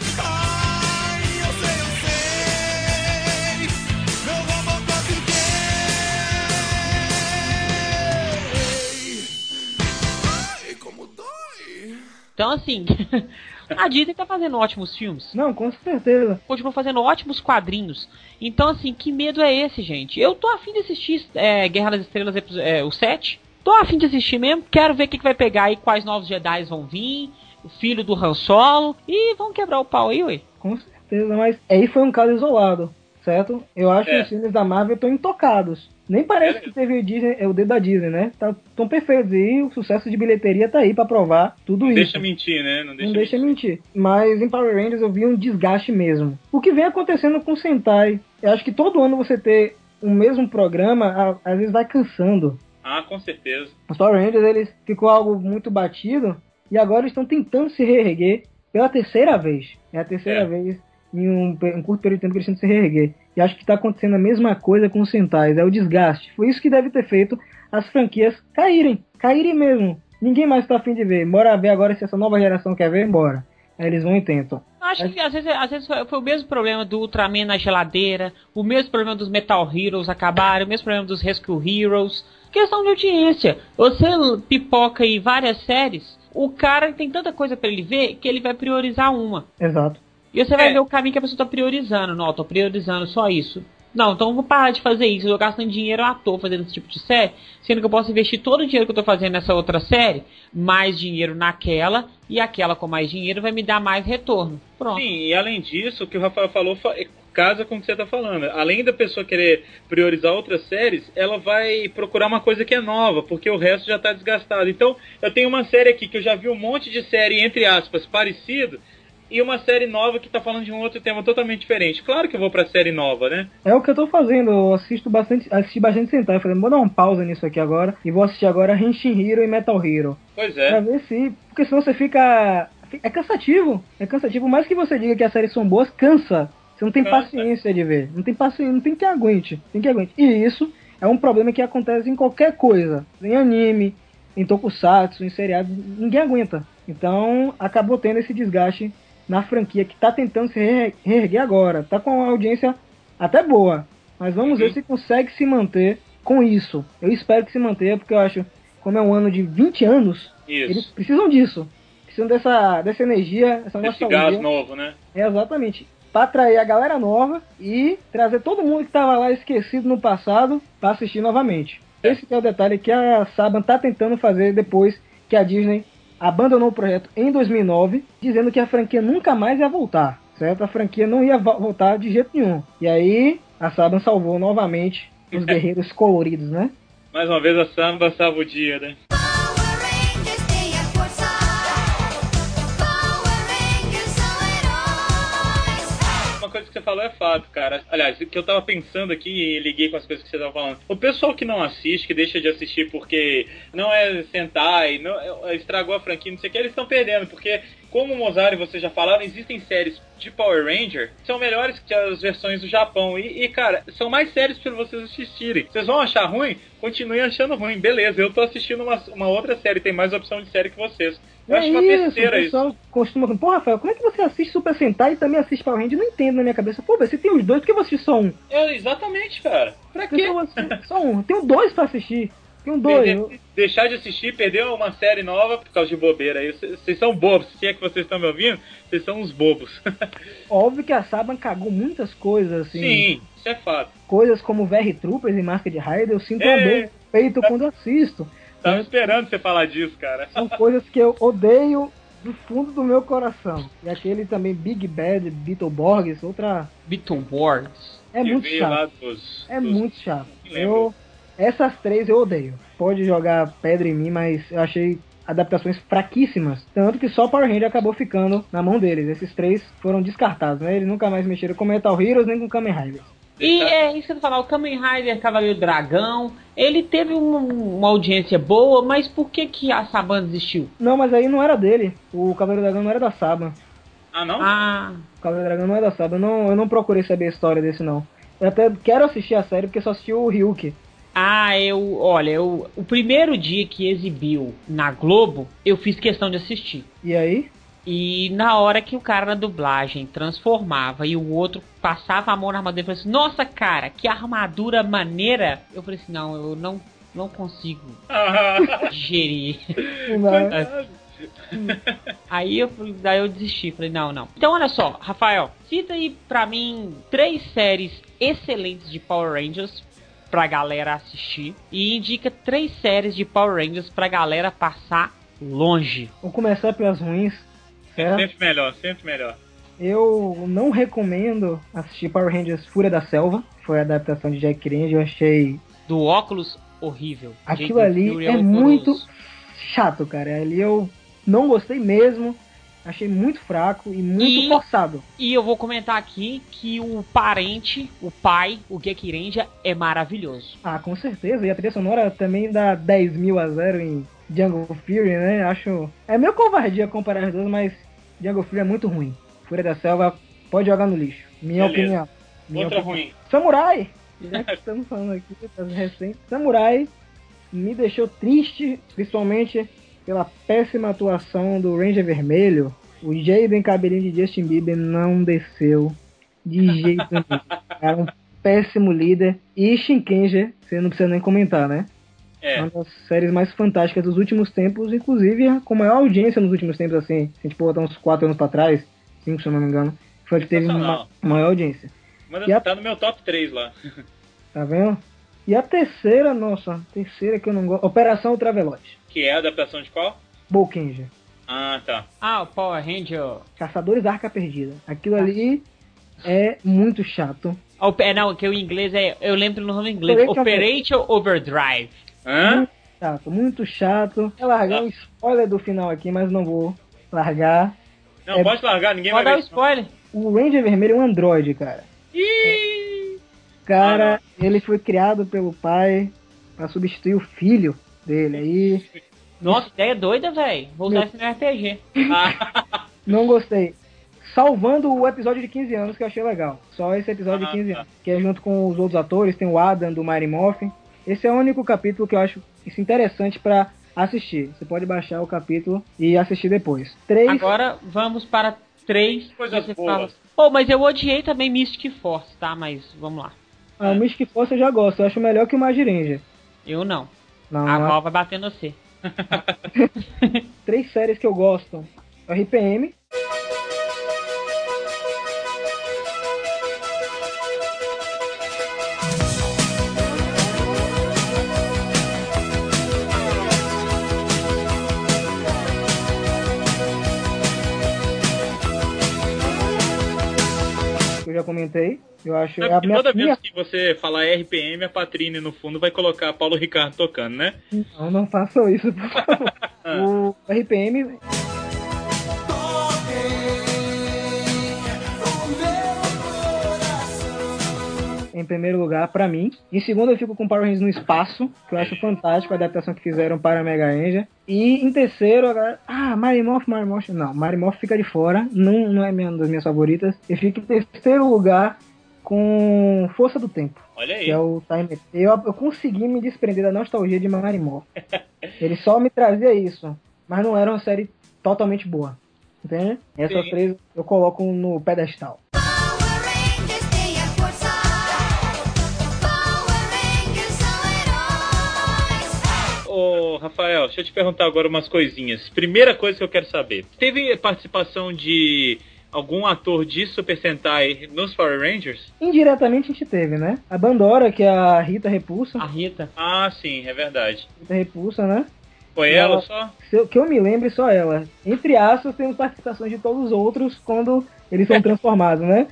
S2: Então assim, *laughs* a Disney tá fazendo ótimos filmes.
S3: Não, com certeza.
S2: continua fazendo ótimos quadrinhos. Então, assim, que medo é esse, gente? Eu tô afim de assistir é, Guerra nas Estrelas, é, o 7. Tô afim de assistir mesmo. Quero ver o que, que vai pegar aí, quais novos Jedi vão vir. O filho do Han Solo. E vão quebrar o pau aí, ué.
S3: Com certeza, mas aí foi um caso isolado, certo? Eu acho que
S1: É.
S3: os filmes da Marvel estão intocados. Nem parece que teve o, Disney, é o dedo da Disney, né? Tá, tão perfeitos. E o sucesso de bilheteria tá aí pra provar tudo
S1: Não
S3: isso.
S1: deixa mentir, né? Não deixa,
S3: Não deixa mentir. Mas em Power Rangers eu vi um desgaste mesmo. O que vem acontecendo com o Sentai. Eu acho que todo ano você ter o mesmo programa, às vezes vai cansando.
S1: Ah, com certeza.
S3: Os Power Rangers, eles ficou algo muito batido. E agora estão tentando se reerguer pela terceira vez. É a terceira
S1: É.
S3: vez em um, um curto período de tempo que eles tentam se reerguer. E acho que está acontecendo a mesma coisa com os Sentais. É o desgaste. Foi isso que deve ter feito as franquias caírem. Caírem mesmo. Ninguém mais está afim de ver. Bora ver agora se essa nova geração quer ver, embora. Aí eles vão e tentam.
S2: Acho que às vezes, às vezes foi o mesmo problema do Ultraman na geladeira, o mesmo problema dos Metal Heroes acabaram, o mesmo problema dos Rescue Heroes. Questão de audiência. Você pipoca aí várias séries, o cara tem tanta coisa pra ele ver que ele vai priorizar uma.
S3: Exato.
S2: E você vai
S1: É.
S2: ver o caminho que a pessoa tá priorizando. Não, tô priorizando só isso. Não, então eu vou parar de fazer isso. Eu tô gastando dinheiro à toa fazendo esse tipo de série, sendo que eu posso investir todo o dinheiro que eu tô fazendo nessa outra série, mais dinheiro naquela, e aquela com mais dinheiro vai me dar mais retorno. Pronto.
S1: Sim, e além disso, o que o Rafael falou fa- casa com o que você tá falando. Além da pessoa querer priorizar outras séries, ela vai procurar uma coisa que é nova, porque o resto já tá desgastado. Então, eu tenho uma série aqui que eu já vi um monte de série, entre aspas, parecido, e uma série nova que tá falando de um outro tema totalmente diferente. Claro que eu vou pra série nova, né?
S3: É o que eu tô fazendo, eu assisto bastante, assisti bastante Sentai, falei, vou dar uma pausa nisso aqui agora e vou assistir agora Henshin Hero e Metal Hero.
S1: Pois
S3: Pra
S1: é.
S3: ver se. Porque senão você fica. É cansativo. É cansativo. Por mais que você diga que as séries são boas, cansa. Você não tem
S1: Cansa.
S3: paciência de ver. Não tem paciência, não tem que aguente. Tem que aguente. E isso é um problema que acontece em qualquer coisa. Em anime, em tokusatsu, em seriado. Ninguém aguenta. Então acabou tendo esse desgaste na franquia que tá tentando se re- reerguer agora. Tá com uma audiência até boa. Mas vamos ver
S1: Uhum.
S3: se consegue se manter com isso. Eu espero que se mantenha, porque eu acho, como é um ano de 20 anos, eles
S1: Isso.
S3: precisam disso. Precisam dessa, dessa energia, essa
S1: Esse gás novo, né?
S3: É, exatamente. Pra atrair a galera nova e trazer todo mundo que tava lá esquecido no passado pra assistir novamente.
S1: É.
S3: Esse é o detalhe que a Saban tá tentando fazer depois que a Disney abandonou o projeto em 2009, dizendo que a franquia nunca mais ia voltar, certo? A franquia não ia vo- voltar de jeito nenhum. E aí a Saban salvou novamente os *laughs* guerreiros coloridos, né?
S1: Mais uma vez a samba salva o dia, né? Você falou é fato, cara. Aliás, o que eu tava pensando aqui e liguei com as coisas que você tava falando. O pessoal que não assiste, que deixa de assistir porque não é Sentai, não, é- estragou a franquia, não sei o que, eles estão perdendo. Porque, como o Mozart e você já falaram, existem séries de Power Ranger que são melhores que as versões do Japão. E, e, cara, são mais séries pra vocês assistirem. Vocês vão achar ruim? Continuem achando ruim. Beleza, eu tô assistindo uma, uma outra série, tem mais opção de série que vocês. Eu acho
S3: é
S1: uma
S3: isso,
S1: besteira
S3: o
S1: isso.
S3: pessoal costuma falar, pô, Rafael, como é que você assiste Super Sentai e também assiste Power Ranger? Eu não entendo na minha cabeça. Pô, você tem os dois, por que você só um?
S1: É, exatamente, cara. Pra quê?
S3: Só um. Tenho dois pra assistir. Tenho dois.
S1: Perder- deixar de assistir, perder uma série nova por causa de bobeira. aí. Vocês são bobos. Se é que vocês estão me ouvindo, vocês são uns bobos. *laughs*
S3: Óbvio que a Saban cagou muitas coisas, assim.
S1: Sim, isso é fato.
S3: Coisas como VR Troopers e Masked Rider, eu sinto
S1: É.
S3: uma dor no peito quando assisto.
S1: Tava esperando você falar disso, cara.
S3: São coisas que eu odeio do fundo do meu coração. E aquele também Big Bad Beetleborgs, outra.
S2: Beetleborgs.
S3: É
S1: Que
S3: muito chato.
S1: dos-
S3: É
S1: dos-
S3: muito chato. Eu, essas três eu odeio. Pode jogar pedra em mim, mas eu achei adaptações fraquíssimas. Tanto que só Power Ranger acabou ficando na mão deles. Esses três foram descartados, né? Eles nunca mais mexeram com Metal Heroes nem com Kamen Rider.
S2: E é isso que eu falando, o Kamen Rider Cavaleiro Dragão, ele teve um- uma audiência boa, mas por que que a Saban desistiu?
S3: Não, mas aí não era dele. O Cavaleiro Dragão não era da Saban.
S1: Ah, não?
S2: Ah,
S3: O Cavaleiro Dragão não é da Saban. Eu não, eu não procurei saber a história desse, não. Eu até quero assistir a série porque só assisti o Ryuki.
S2: ah, eu, olha, eu, o primeiro dia que exibiu na Globo, eu fiz questão de assistir.
S3: E aí?
S2: E na hora que o cara na dublagem transformava e o outro passava a mão na armadura e falou assim, nossa cara, que armadura maneira. Eu falei assim, não, eu não, não consigo digerir.
S3: Não, *laughs*
S2: Aí eu, daí eu desisti, falei, não, não. Então olha só, Rafael, cita aí pra mim três séries excelentes de Power Rangers pra galera assistir e indica três séries de Power Rangers pra galera passar longe.
S3: Vamos começar pelas ruins.
S1: É sempre melhor, sempre melhor.
S3: Eu não recomendo assistir Power Rangers Fúria da Selva. Foi a adaptação de Jack Ranger. Eu achei
S2: Do óculos, horrível.
S3: aquilo
S2: Jason
S3: ali é
S2: horroroso.
S3: muito chato, cara. Ali eu não gostei mesmo. Achei muito fraco e muito
S2: E-
S3: forçado.
S2: E eu vou comentar aqui que o parente, o pai, o Geki Ranger, é maravilhoso.
S3: Ah, com certeza. E a trilha sonora também dá 10 mil a 0 em Jungle Fury, né? Acho. É meio covardia comparar as duas, mas Jungle Fury é muito ruim. Fúria da Selva pode jogar no lixo. Minha
S1: Beleza.
S3: opinião. Minha
S1: Outra
S3: opinião.
S1: ruim.
S3: Samurai! *laughs* Já que estamos falando aqui das recentes. Samurai me deixou triste, principalmente pela péssima atuação do Ranger Vermelho. O Jaden cabelinho de Justin Bieber não desceu de jeito nenhum. *laughs* Era um péssimo líder. E Shinkenger, você não precisa nem comentar, né?
S1: É.
S3: Uma das séries mais fantásticas dos últimos tempos, inclusive com maior audiência nos últimos tempos, assim. Se a gente botar uns 4 anos pra trás, 5 se eu não me engano, foi a que teve uma maior audiência.
S1: Mas
S3: E a-
S1: tá no meu top 3 lá. *laughs*
S3: Tá vendo? E a terceira, nossa, a terceira que eu não gosto. Operação Ultravelote.
S1: Que é a adaptação de qual?
S3: Bolkenja.
S1: Ah, tá.
S2: Ah, o Power Ranger.
S3: Caçadores da Arca Perdida. Aquilo ali é muito chato.
S2: É, não, que o inglês é. Eu lembro no nome inglês.
S3: Operation-
S2: Operation Overdrive.
S1: Hã?
S3: Muito chato, muito chato. Vou largar um spoiler do final aqui, mas não vou largar.
S1: Não,
S3: É-
S1: pode largar, ninguém
S2: Pode
S1: vai
S2: dar o
S1: ver.
S2: spoiler.
S3: O Ranger Vermelho é um androide, cara.
S1: Ih!
S3: Cara, ele foi criado pelo pai pra substituir o filho dele aí.
S2: Nossa, ideia doida, velho. Vou usar
S3: Meu-
S2: isso no RPG.
S1: Ah, *laughs*
S3: Não gostei. Salvando o episódio de 15 anos que eu achei legal. Só esse episódio
S1: Ah,
S3: de 15
S1: tá.
S3: anos. Que é junto com os outros atores, tem o Adam do Morphin. Esse é o único capítulo que eu acho isso interessante pra assistir. Você pode baixar o capítulo e assistir depois. Três.
S2: Agora vamos para três.
S1: Coisas
S2: Você
S1: boas.
S2: fala- Oh, mas eu odiei também Mystic Force, tá? Mas vamos lá.
S3: Ah, o Mystic Force eu já gosto. Eu acho melhor que o Magirenja.
S2: Eu não.
S3: Não,
S2: A
S3: não.
S2: Val vai bater no C. *laughs*
S3: Três séries que eu gosto. RPM. Já comentei. Eu acho. É a
S1: que
S3: minha,
S1: toda
S3: minha...
S1: vez que você falar RPM, a Patrine no fundo vai colocar Paulo Ricardo tocando, né?
S3: Não, não façam isso, por favor. *laughs* o RPM em primeiro lugar pra mim. Em segundo eu fico com Power Rangers no espaço, que eu acho fantástico a adaptação que fizeram para a Mega Ranger. E em terceiro, agora, ah, Marimoth, Marimoth, não, Marimoth fica de fora, não, não é minha, uma das minhas favoritas. Eu fico em terceiro lugar com Força do Tempo.
S1: Olha aí.
S3: Que é o Time. Eu, eu consegui me desprender da nostalgia de Marimoth. Ele só me trazia isso, mas não era uma série totalmente boa. Entende? Essas
S1: Sim.
S3: três eu coloco no pedestal.
S1: Ô, Rafael, deixa eu te perguntar agora umas coisinhas. Primeira coisa que eu quero saber: teve participação de algum ator de Super Sentai nos Power Rangers?
S3: Indiretamente a gente teve, né? A Bandora, que é a Rita Repulsa.
S2: A Rita.
S1: Ah, sim, é verdade.
S3: Rita Repulsa, né?
S1: Foi
S3: Ela-
S1: ela só?
S3: Eu- que eu me lembre, só ela. Entre aspas, temos participações de todos os outros quando eles são *laughs* transformados, né?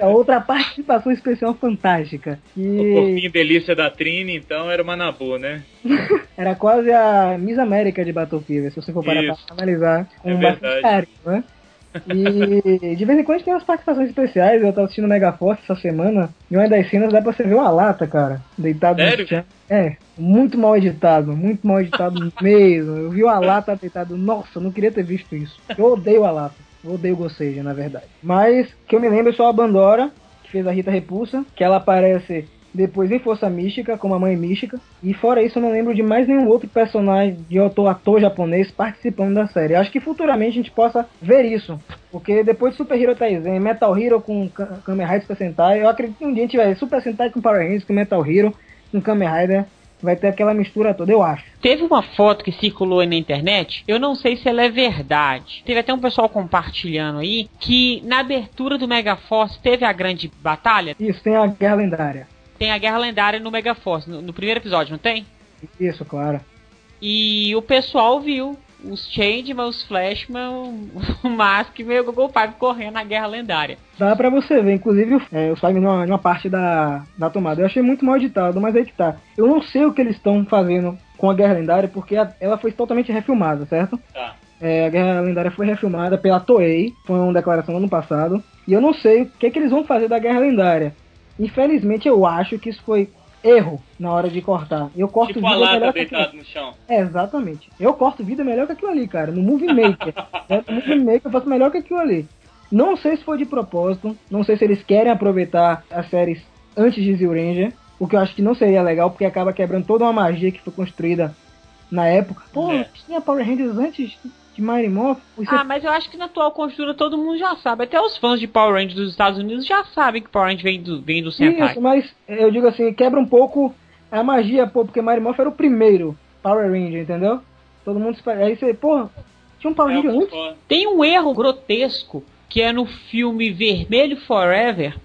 S3: A outra participação especial fantástica.
S1: O
S3: Que
S1: corpinho delícia da Trini, então, era uma Nabu, né? *laughs*
S3: era quase a Miss América de Battlefield, se você for parar
S1: Isso.
S3: pra analisar com
S1: É
S3: bastante carinho, né? E de vez em quando tem umas participações especiais. Eu tava assistindo Mega Force essa semana. E uma das cenas dá pra você ver uma lata, cara. Deitado
S1: Sério?
S3: no chão. É, muito mal editado. Muito mal editado *laughs* mesmo. Eu vi uma lata deitado. Nossa, eu não queria ter visto isso. Eu odeio a lata. Odeio Goseja, na verdade. Mas, que eu me lembro é só a Bandora, que fez a Rita Repulsa. Que ela aparece depois em Força Mística, como a Mãe Mística. E fora isso, eu não lembro de mais nenhum outro personagem de ator, ator japonês participando da série. Acho que futuramente a gente possa ver isso. Porque depois de Super Hero Taizen, Metal Hero com Ka- Kamen Rider Super Sentai, eu acredito que um dia a gente vai ver Super Sentai com Power Rangers, com Metal Hero, com Kamen Rider. Vai ter aquela mistura toda, eu acho.
S2: Teve uma foto que circulou aí na internet, eu não sei se ela é verdade. Teve até um pessoal compartilhando aí que na abertura do Megaforce teve a grande batalha.
S3: Isso, tem a Guerra Lendária.
S2: Tem a guerra lendária no Megaforce, no, no primeiro episódio, não tem?
S3: Isso, claro.
S2: E o pessoal viu os Changeman, os Flashman, o *laughs* Mask e o Google Five correndo na guerra lendária.
S3: Dá pra você ver, inclusive, é, os Five numa, numa parte da, da tomada. Eu achei muito mal editado, mas aí que tá. Eu não sei o que eles estão fazendo com a Guerra Lendária, porque a- ela foi totalmente refilmada, certo?
S1: Tá.
S3: É, a Guerra Lendária foi refilmada pela Toei, foi uma declaração no ano passado. E eu não sei o que, que eles vão fazer da Guerra Lendária. Infelizmente, eu acho que isso foi erro na hora de cortar. Eu corto
S1: Tipo a
S3: vida
S1: lata
S3: melhor
S1: deitado no chão.
S3: É, exatamente. Eu corto vida melhor que aquilo ali, cara. No Movie Maker. *laughs* É, no Movie Maker eu faço melhor que aquilo ali. Não sei se foi de propósito. Não sei se eles querem aproveitar as séries antes de Zio Ranger. O que eu acho que não seria legal, porque acaba quebrando toda uma magia que foi construída na época. Pô,
S1: É.
S3: tinha Power Rangers antes de. Isso
S2: Ah, mas eu acho que na atual conjuntura todo mundo já sabe. Até os fãs de Power Rangers dos Estados Unidos já sabem que Power Rangers vem do, vem do Sentai.
S3: Isso, mas eu digo assim, quebra um pouco a magia, pô, porque Mighty Morph era o primeiro Power Ranger, entendeu? Todo mundo espera. Aí você, pô, tinha um Power
S1: É,
S3: Ranger antes?
S2: Tem um erro grotesco que é no filme Vermelho Forever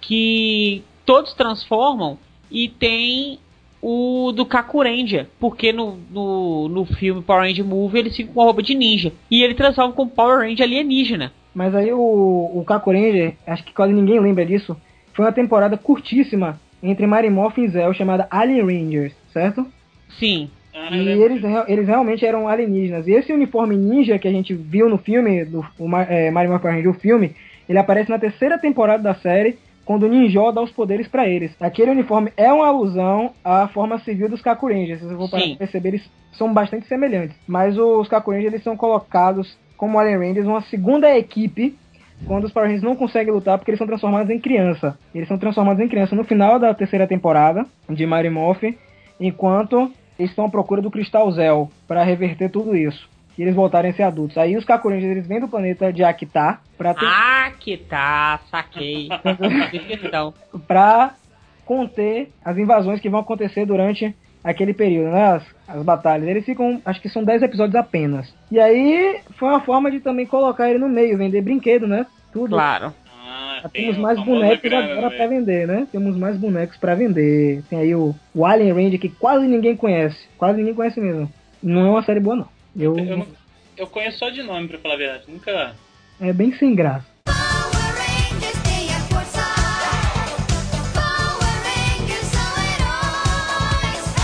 S2: que todos transformam e tem o do Kakurendia, porque no, no, no filme Power Ranger Movie eles ficam com a roupa de ninja e ele transforma com Power Ranger alienígena.
S3: Mas aí o, o Kaku Ranger, acho que quase ninguém lembra disso, foi uma temporada curtíssima entre Morphin e Zell, chamada Alien Rangers, certo?
S2: Sim.
S1: Ah,
S3: E eles, eles realmente eram alienígenas. E esse uniforme ninja que a gente viu no filme, do o, é, Morphin Power Ranger, o filme, ele aparece na terceira temporada da série, quando o Ninja dá os poderes pra eles. Aquele uniforme é uma alusão à forma civil dos Kaku Rangers. Se você for perceber, eles são bastante semelhantes. Mas os Kaku Rangers eles são colocados como Alien Rangers, uma segunda equipe, quando os Power Rangers não conseguem lutar porque eles são transformados em criança. Eles são transformados em criança no final da terceira temporada de Morphin, enquanto eles estão à procura do Cristal Zell para reverter tudo isso. E eles voltarem a ser adultos. Aí os Kaku Rangers eles vêm do planeta de Akita pra, ter-
S2: que tá, saquei. *laughs* Então,
S3: pra conter as invasões que vão acontecer durante aquele período, né? As, as batalhas. Eles ficam, acho que são 10 episódios apenas. E aí foi uma forma de também colocar ele no meio, vender brinquedo, né? Tudo.
S2: claro.
S1: Ah,
S3: Já temos mais bonecos
S1: grana
S3: agora pra
S1: meio.
S3: vender, né? Temos mais bonecos pra vender. Tem aí o, o Alien Ranger que quase ninguém conhece. Quase ninguém conhece mesmo. Não é uma série boa, não. Eu,
S1: Eu, não- eu conheço só de nome, pra falar a verdade. Nunca.
S3: É bem sem graça.
S7: Power Rangers tem a força. Power Rangers são heróis.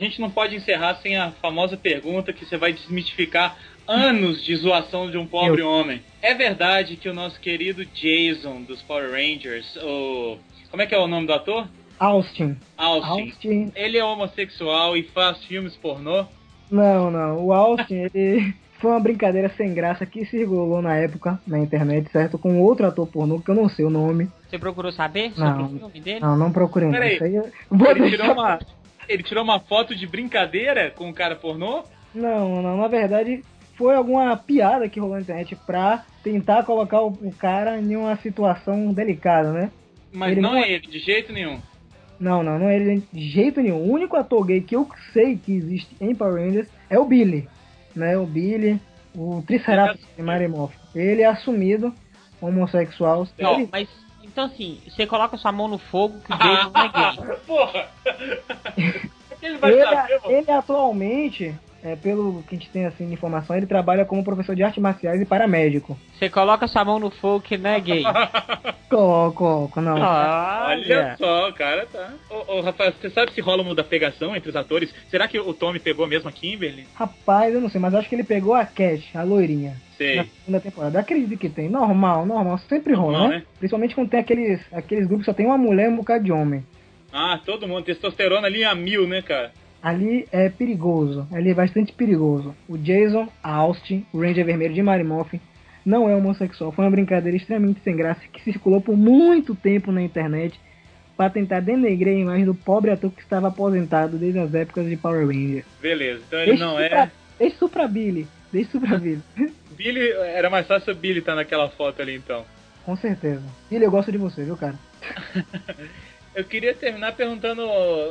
S1: A gente não pode encerrar sem a famosa pergunta que você vai desmistificar anos de zoação de um pobre homem. É verdade que o nosso querido Jason dos Power Rangers, o. Como é que é o nome do ator?
S3: Austin.
S1: Austin.
S3: Austin.
S1: Ele é homossexual e faz filmes pornô?
S3: Não, não. O Austin, ele *laughs* foi uma brincadeira sem graça que circulou na época na internet, certo? Com outro ator pornô, que eu não sei o nome.
S2: Você procurou saber
S3: Não.
S2: sobre o filme dele?
S3: Não, não procurei. não.
S1: Peraí.
S3: Eu vou
S1: Ele
S3: deixar-
S1: tirou uma. Ele tirou uma foto de brincadeira com um cara pornô?
S3: Não, não. Na verdade, foi alguma piada que rolou na internet pra tentar colocar o, o cara em uma situação delicada, né?
S1: Mas
S3: Ele
S1: não,
S3: não
S1: é ele, de jeito nenhum.
S3: Não, não, não é ele de jeito nenhum. O único ator gay que eu sei que existe em Power Rangers é o Billy. Né? O Billy, o Triceratops de Morphin. Ele é assumido homossexual.
S2: Não,
S3: Ele-
S2: mas então assim, você coloca sua mão no fogo que o Jason não é gay. *laughs*
S1: Porra! *laughs* Ele vai
S3: ele,
S1: saber, mano.
S3: ele atualmente, é, pelo que a gente tem assim de informação, ele trabalha como professor de artes marciais e paramédico.
S2: Você coloca sua mão no fogo que não é gay. *laughs*
S3: Coloco, coloco, não.
S1: Olha só, o cara tá. Ô, ô, Rafael, você sabe se rola uma da pegação entre os atores? Será que o Tommy pegou mesmo a Kimberly?
S3: Rapaz, eu não sei, mas acho que ele pegou a Cat, a loirinha. Na
S1: Sei.
S3: segunda temporada. Acredito que tem. Normal, normal. Sempre rola,
S1: Normal,
S3: né?
S1: né?
S3: Principalmente quando tem aqueles, aqueles grupos que só tem uma mulher e um bocado de homem.
S1: Ah, todo mundo. Testosterona ali a mil, né, cara?
S3: Ali é perigoso. Ali é bastante perigoso. O Jason, Austin, o Ranger Vermelho de Morphin, não é homossexual. Foi uma brincadeira extremamente sem graça que circulou por muito tempo na internet para tentar denegrir a imagem do pobre ator que estava aposentado desde as épocas de Power Ranger.
S1: Beleza. Então ele
S3: Deixa
S1: não é.
S3: pra- Deixa isso pra Billy. Deixa isso pra Billy. *laughs*
S1: Billy. Era mais fácil o Billy estar naquela foto ali, então.
S3: Com certeza. Billy, eu gosto de você, viu, cara? *laughs*
S1: Eu queria terminar perguntando,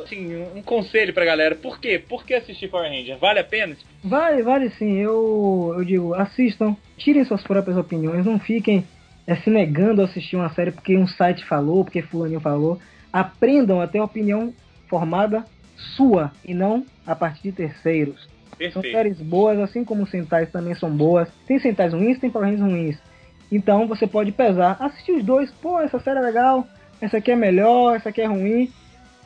S1: assim, um conselho pra galera. Por quê? Por que assistir Power Ranger? Vale a pena?
S3: Vale, vale sim. Eu, eu digo, assistam, tirem suas próprias opiniões, não fiquem é, se negando a assistir uma série porque um site falou, porque fulaninho falou. Aprendam a ter opinião formada sua e não a partir de terceiros. São
S1: Perfeito.
S3: séries boas, assim como Sentais também são boas. Tem Sentais ruins, tem Power Rangers ruins. Então você pode pesar, assistir os dois, pô, essa série é legal, essa aqui é melhor, essa aqui é ruim.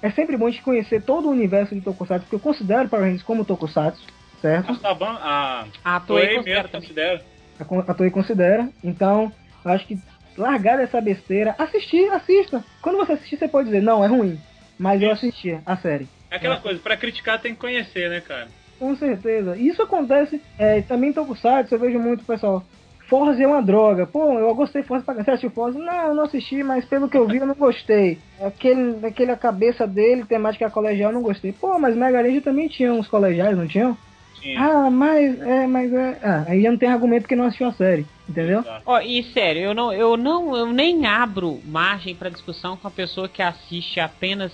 S3: É sempre bom a gente conhecer todo o universo de Tokusatsu, porque eu considero Power Rangers como Tokusatsu, certo?
S1: A a
S2: A Toei considera
S1: mesmo
S2: também.
S1: considera.
S3: a, a Toei considera. Então, eu acho que largar essa besteira, assistir, assista. Quando você assistir, você pode dizer, não, é ruim. Mas eu assisti a série.
S1: É aquela coisa, pra criticar tem que conhecer, né, cara?
S3: Com certeza. E Isso acontece é, também em Tokusatsu, eu vejo muito pessoal. Forza é uma droga. Pô, eu gostei de Forza pra Você assistiu Forza? Não, eu não assisti, mas pelo que eu vi eu não gostei. Aquele, aquele a cabeça dele, temática colegial, eu não gostei. Pô, mas Mega Ranger também tinha uns colegiais, não tinham?
S1: Tinha.
S3: Ah, mas é, mas é. Ah, aí já não tem argumento porque não assistiu a série, entendeu?
S1: Exato.
S2: Ó, e sério, eu não, eu não, eu nem abro margem pra discussão com a pessoa que assiste apenas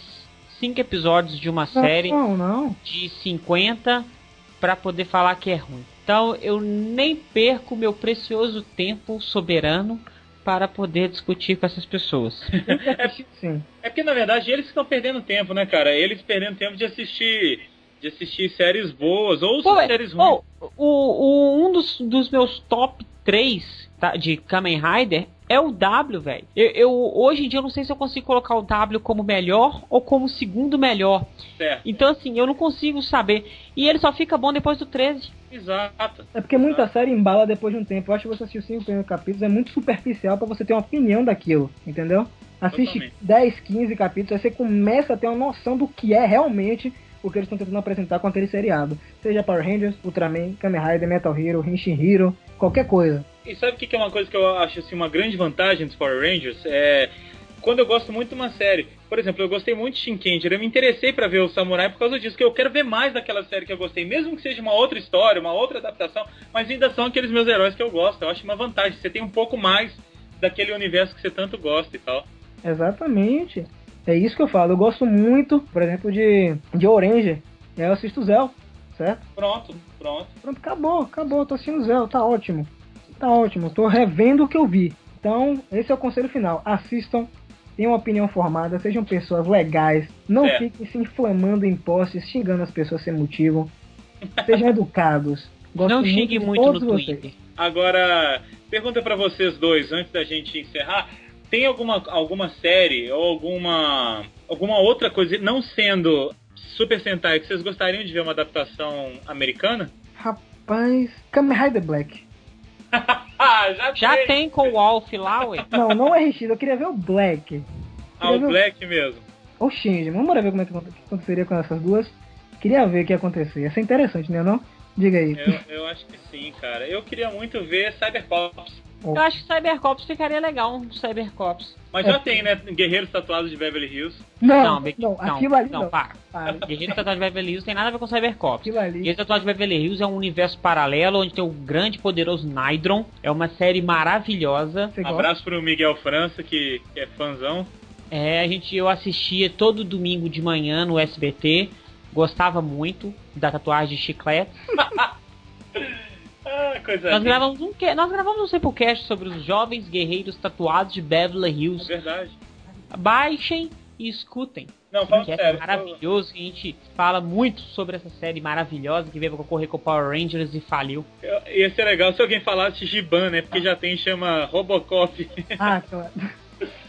S2: cinco episódios de uma série
S3: Não, não.
S2: de 50 pra poder falar que é ruim. Então eu nem perco meu precioso tempo soberano para poder discutir com essas pessoas. *laughs*
S3: Sim.
S1: É porque, na verdade, eles estão perdendo tempo, né, cara? Eles perdendo tempo de assistir de assistir séries boas ou
S2: Pô,
S1: séries ruins.
S2: o, o- um dos, dos meus top 3 tá, de Kamen Rider é o W, velho. Eu, eu- hoje em dia eu não sei se eu consigo colocar o W como melhor ou como segundo melhor.
S1: Certo.
S2: Então assim, eu não consigo saber. E ele só fica bom depois do 13.
S1: Exato.
S3: É porque muita série embala depois de um tempo. Eu acho que você assistir os cinco primeiros capítulos é muito superficial pra você ter uma opinião daquilo, entendeu? Assiste
S1: Totalmente.
S3: 10, 15 capítulos, aí você começa a ter uma noção do que é realmente o que eles estão tentando apresentar com aquele seriado. Seja Power Rangers, Ultraman, Kamen Rider, Metal Hero, Henshin Hero, qualquer coisa.
S1: E sabe o que que é uma coisa que eu acho assim, uma grande vantagem dos Power Rangers? É quando eu gosto muito de uma série. Por exemplo, eu gostei muito de Shinkenger, eu me interessei pra ver o Samurai por causa disso, que eu quero ver mais daquela série que eu gostei, mesmo que seja uma outra história, uma outra adaptação, mas ainda são aqueles meus heróis que eu gosto. Eu acho uma vantagem, você tem um pouco mais daquele universo que você tanto gosta e tal.
S3: Exatamente. É isso que eu falo. Eu gosto muito, por exemplo, de, de Orange. E aí eu assisto Zell, certo?
S1: Pronto, pronto.
S3: Pronto, acabou, acabou. Tô assistindo Zell, tá ótimo. Tá ótimo. Tô revendo o que eu vi. Então, esse é o conselho final. Assistam, tenham uma opinião formada, sejam pessoas legais. Não
S1: É.
S3: fiquem se inflamando em posts, xingando as pessoas sem motivo. Sejam educados. *laughs* Gosto
S2: não xingue
S3: de
S2: muito no
S3: todos vocês.
S2: Twitter.
S1: Agora, pergunta pra vocês dois, antes da gente encerrar, tem alguma, alguma série ou alguma alguma outra coisa, não sendo Super Sentai, que vocês gostariam de ver uma adaptação americana?
S3: Rapaz, Kamen Rider Black. *laughs*
S1: Já,
S2: Já tem com o Wolf lá, ué. *laughs*
S3: Não, não é RX, eu queria ver o Black.
S1: Ah, o Black mesmo.
S3: Ou Shinji. Vamos ver como é que aconte- que aconteceria com essas duas. Queria ver o que ia acontecer. Ia ser interessante, né não? Diga aí.
S1: Eu, eu acho que sim, cara. Eu queria muito ver Cybercops.
S2: Eu acho que Cybercops ficaria legal, um Cybercops.
S1: Mas já tem, né? Guerreiros Tatuados de Beverly Hills.
S3: Não,
S2: Não,
S3: não,
S2: Be-
S3: aquilo ali
S2: não,
S3: não.
S2: para.
S3: Para. *laughs*
S2: Guerreiro Tatuado de Beverly Hills tem nada a ver com Cybercops.
S3: Aquilo ali.
S2: Guerreiro Tatuado de Beverly Hills é um universo paralelo onde tem o grande e poderoso Nydron. É uma série maravilhosa.
S3: Gosta?
S1: Abraço pro Miguel França, que, que é fãzão.
S2: É, a gente, eu assistia todo domingo de manhã no SBT. Gostava muito da tatuagem de chiclete. *laughs*
S1: Ah, coisa
S2: Nós
S1: linda.
S2: gravamos um, que- nós gravamos um Simplecast sobre os jovens guerreiros tatuados de Beverly
S1: É
S2: Hills.
S1: verdade.
S2: Baixem e escutem.
S1: Não, fala
S2: que é
S1: sério.
S2: maravilhoso, que a gente fala muito sobre essa série maravilhosa que veio concorrer com o Power Rangers e faliu.
S1: Eu- Ia ser legal se alguém falasse Giban, né? Porque já tem, chama Robocop.
S3: Ah, claro.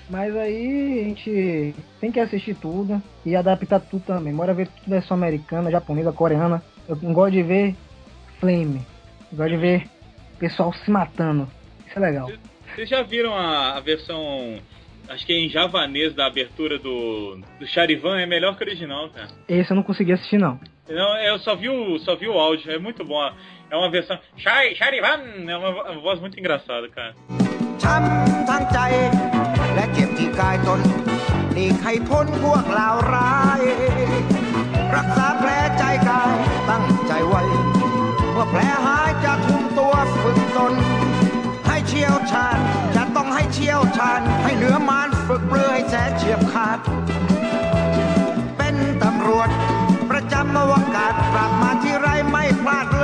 S3: Mas aí a gente tem que assistir tudo e adaptar tudo também. Bora ver tudo versão americana, japonesa, coreana. Eu não gosto de ver flame. Eu gosto de ver pessoal se matando. Isso é legal.
S1: Vocês já viram a, a versão, acho que é em javanês da abertura do, do Charivan? É melhor que o original, cara.
S3: Esse eu não consegui assistir não.
S1: Não, eu só vi o, só vi o áudio, é muito bom. É uma versão. Chari, Charivan! É uma, uma voz muito engraçada, cara.
S9: เจ็บที่กายตนหลีกให้พ้นพวกเหล่าร้ายรักษาแผลใจกายตั้งใจไว้เมื่อแผลหายจะทุ่มตัวฝึกตน ให้เชี่ยวชาญจะต้องให้เชี่ยวชาญให้เหนือมานฝึกเปลือยแสเฉียบขาด เป็นตำรวจ ประจำอวกาศปรับมาที่ไรไม่พลาด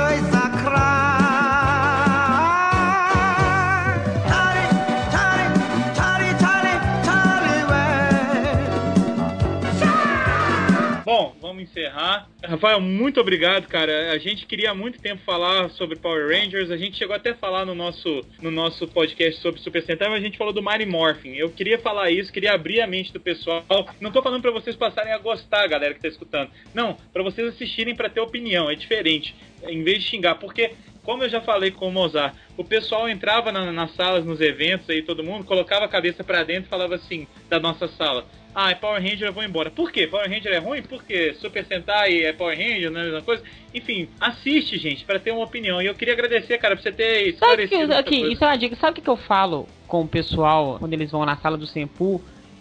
S1: Bom, vamos encerrar. Rafael, muito obrigado, cara. A gente queria há muito tempo falar sobre Power Rangers. A gente chegou até a falar no nosso, no nosso podcast sobre Super Sentai, mas a gente falou do Mighty Morphin. Eu queria falar isso, queria abrir a mente do pessoal. Não tô falando pra vocês passarem a gostar, galera que tá escutando. Não, pra vocês assistirem pra ter opinião. É diferente. Em vez de xingar, porque como eu já falei com o Mozart, o pessoal entrava na- nas salas, nos eventos aí, todo mundo colocava a cabeça pra dentro e falava assim da nossa sala. Ah, é Power Ranger, eu vou embora. Por quê? Power Ranger é ruim? Por quê? Super Sentai é Power Ranger, não é a mesma coisa? Enfim, assiste, gente, pra ter uma opinião. E eu queria agradecer, cara, por você ter
S2: Sabe que,
S1: esclarecido essa
S2: aqui,
S1: coisa.
S2: isso é uma dica. Sabe o que, que eu falo com o pessoal quando eles vão na sala do Senpu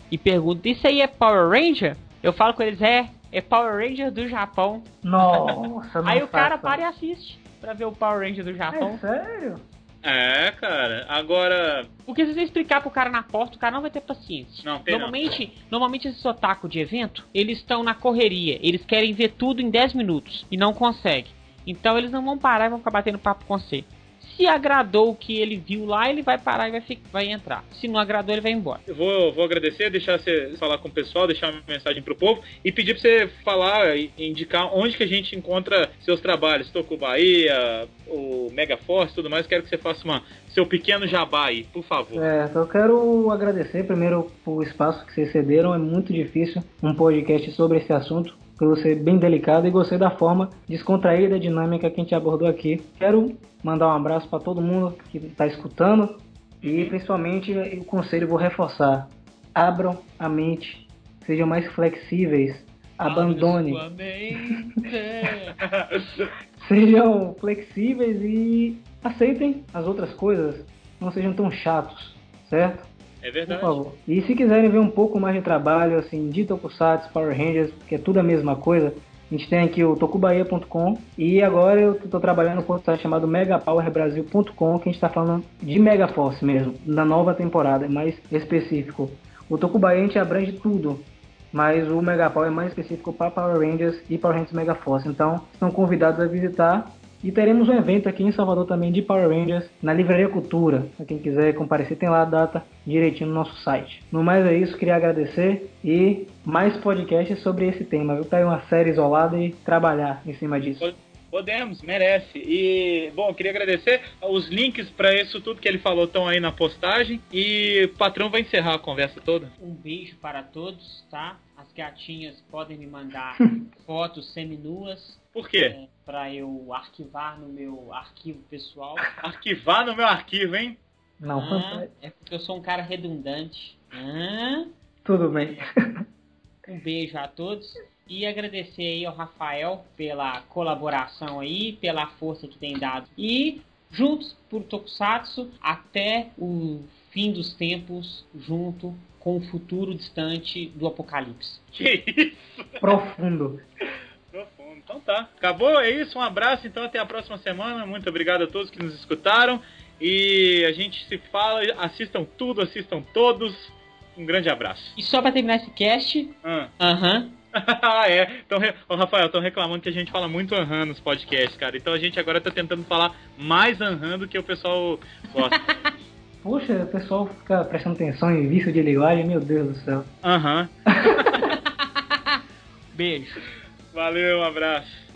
S2: e perguntam: Isso aí é Power Ranger? Eu falo com eles: É, é Power Ranger do Japão.
S3: Nossa, não
S2: Aí o cara para e assiste pra ver o Power Ranger do Japão.
S3: É sério?
S1: É, cara. Agora,
S2: Porque se você explicar pro cara na porta, o cara não vai ter paciência.
S1: Não, tem não.
S2: normalmente, normalmente esses otaku de evento, eles estão na correria. Eles querem ver tudo em 10 minutos e não conseguem. Então eles não vão parar e vão ficar batendo papo com você. Se agradou o que ele viu lá, ele vai parar e vai, fi- vai entrar. Se não agradou, ele vai embora.
S1: Eu vou, vou agradecer, deixar você falar com o pessoal, deixar uma mensagem pro povo e pedir pra você falar e indicar onde que a gente encontra seus trabalhos. Toco Bahia, o Mega Force e tudo mais. Quero que você faça uma, seu pequeno jabá aí, por favor.
S3: Eu quero agradecer primeiro por espaço que vocês cederam. É muito difícil um podcast sobre esse assunto, por ser bem delicado e gostei da forma descontraída e dinâmica que a gente abordou aqui. Quero mandar um abraço para todo mundo que está escutando e principalmente o conselho vou reforçar: abram a mente, sejam mais flexíveis, abandone. *laughs* Sejam flexíveis e aceitem as outras coisas. Não sejam tão chatos, certo?
S1: É
S3: Por
S1: verdade.
S3: favor. E se quiserem ver um pouco mais de trabalho, assim, de Tokusatsu, Power Rangers, que é tudo a mesma coisa, a gente tem aqui o tokubaia.com e agora eu estou trabalhando com um site chamado megapowerbrasil.com, que a gente está falando de Megaforce mesmo, da nova temporada, é mais específico. O Tokubaia a gente abrange tudo, mas o Megapower é mais específico para Power Rangers e Power Rangers Megaforce. Então, estão convidados a visitar. E teremos um evento aqui em Salvador também de Power Rangers na Livraria Cultura. Para quem quiser comparecer, tem lá a data direitinho no nosso site. No mais é isso, queria agradecer e mais podcasts sobre esse tema. Eu pegar uma série isolada e trabalhar em cima disso.
S1: Podemos, merece. E, bom, eu queria agradecer. Os links para isso tudo que ele falou estão aí na postagem. E o patrão vai encerrar a conversa toda.
S2: Um beijo para todos, tá? As gatinhas podem me mandar *laughs* fotos seminuas
S1: Por quê?
S2: é, para eu arquivar no meu arquivo pessoal.
S1: Arquivar no meu arquivo, hein?
S3: Não,
S2: Ah, é porque eu sou um cara redundante. Ah,
S3: Tudo bem.
S2: um beijo a todos e agradecer aí ao Rafael pela colaboração aí, pela força que tem dado. E juntos por Tokusatsu até o fim dos tempos, junto com o futuro distante do apocalipse.
S1: Que isso? Profundo. Então tá. Acabou? É isso. Um abraço. Então até a próxima semana. Muito obrigado a todos que nos escutaram. E a gente se fala. Assistam tudo, assistam todos. Um grande abraço.
S2: E só pra terminar esse cast,
S1: Ah.
S2: aham, *laughs*
S1: Ah, é. Então, re... Ô, Rafael, estão reclamando que a gente fala muito aham nos podcasts, cara. Então a gente agora tá tentando falar mais aham do que o pessoal gosta. *laughs*
S3: Poxa, o pessoal fica prestando atenção em vício de linguagem, meu Deus do céu.
S1: Aham. *laughs*
S2: beijo.
S1: Valeu, um abraço.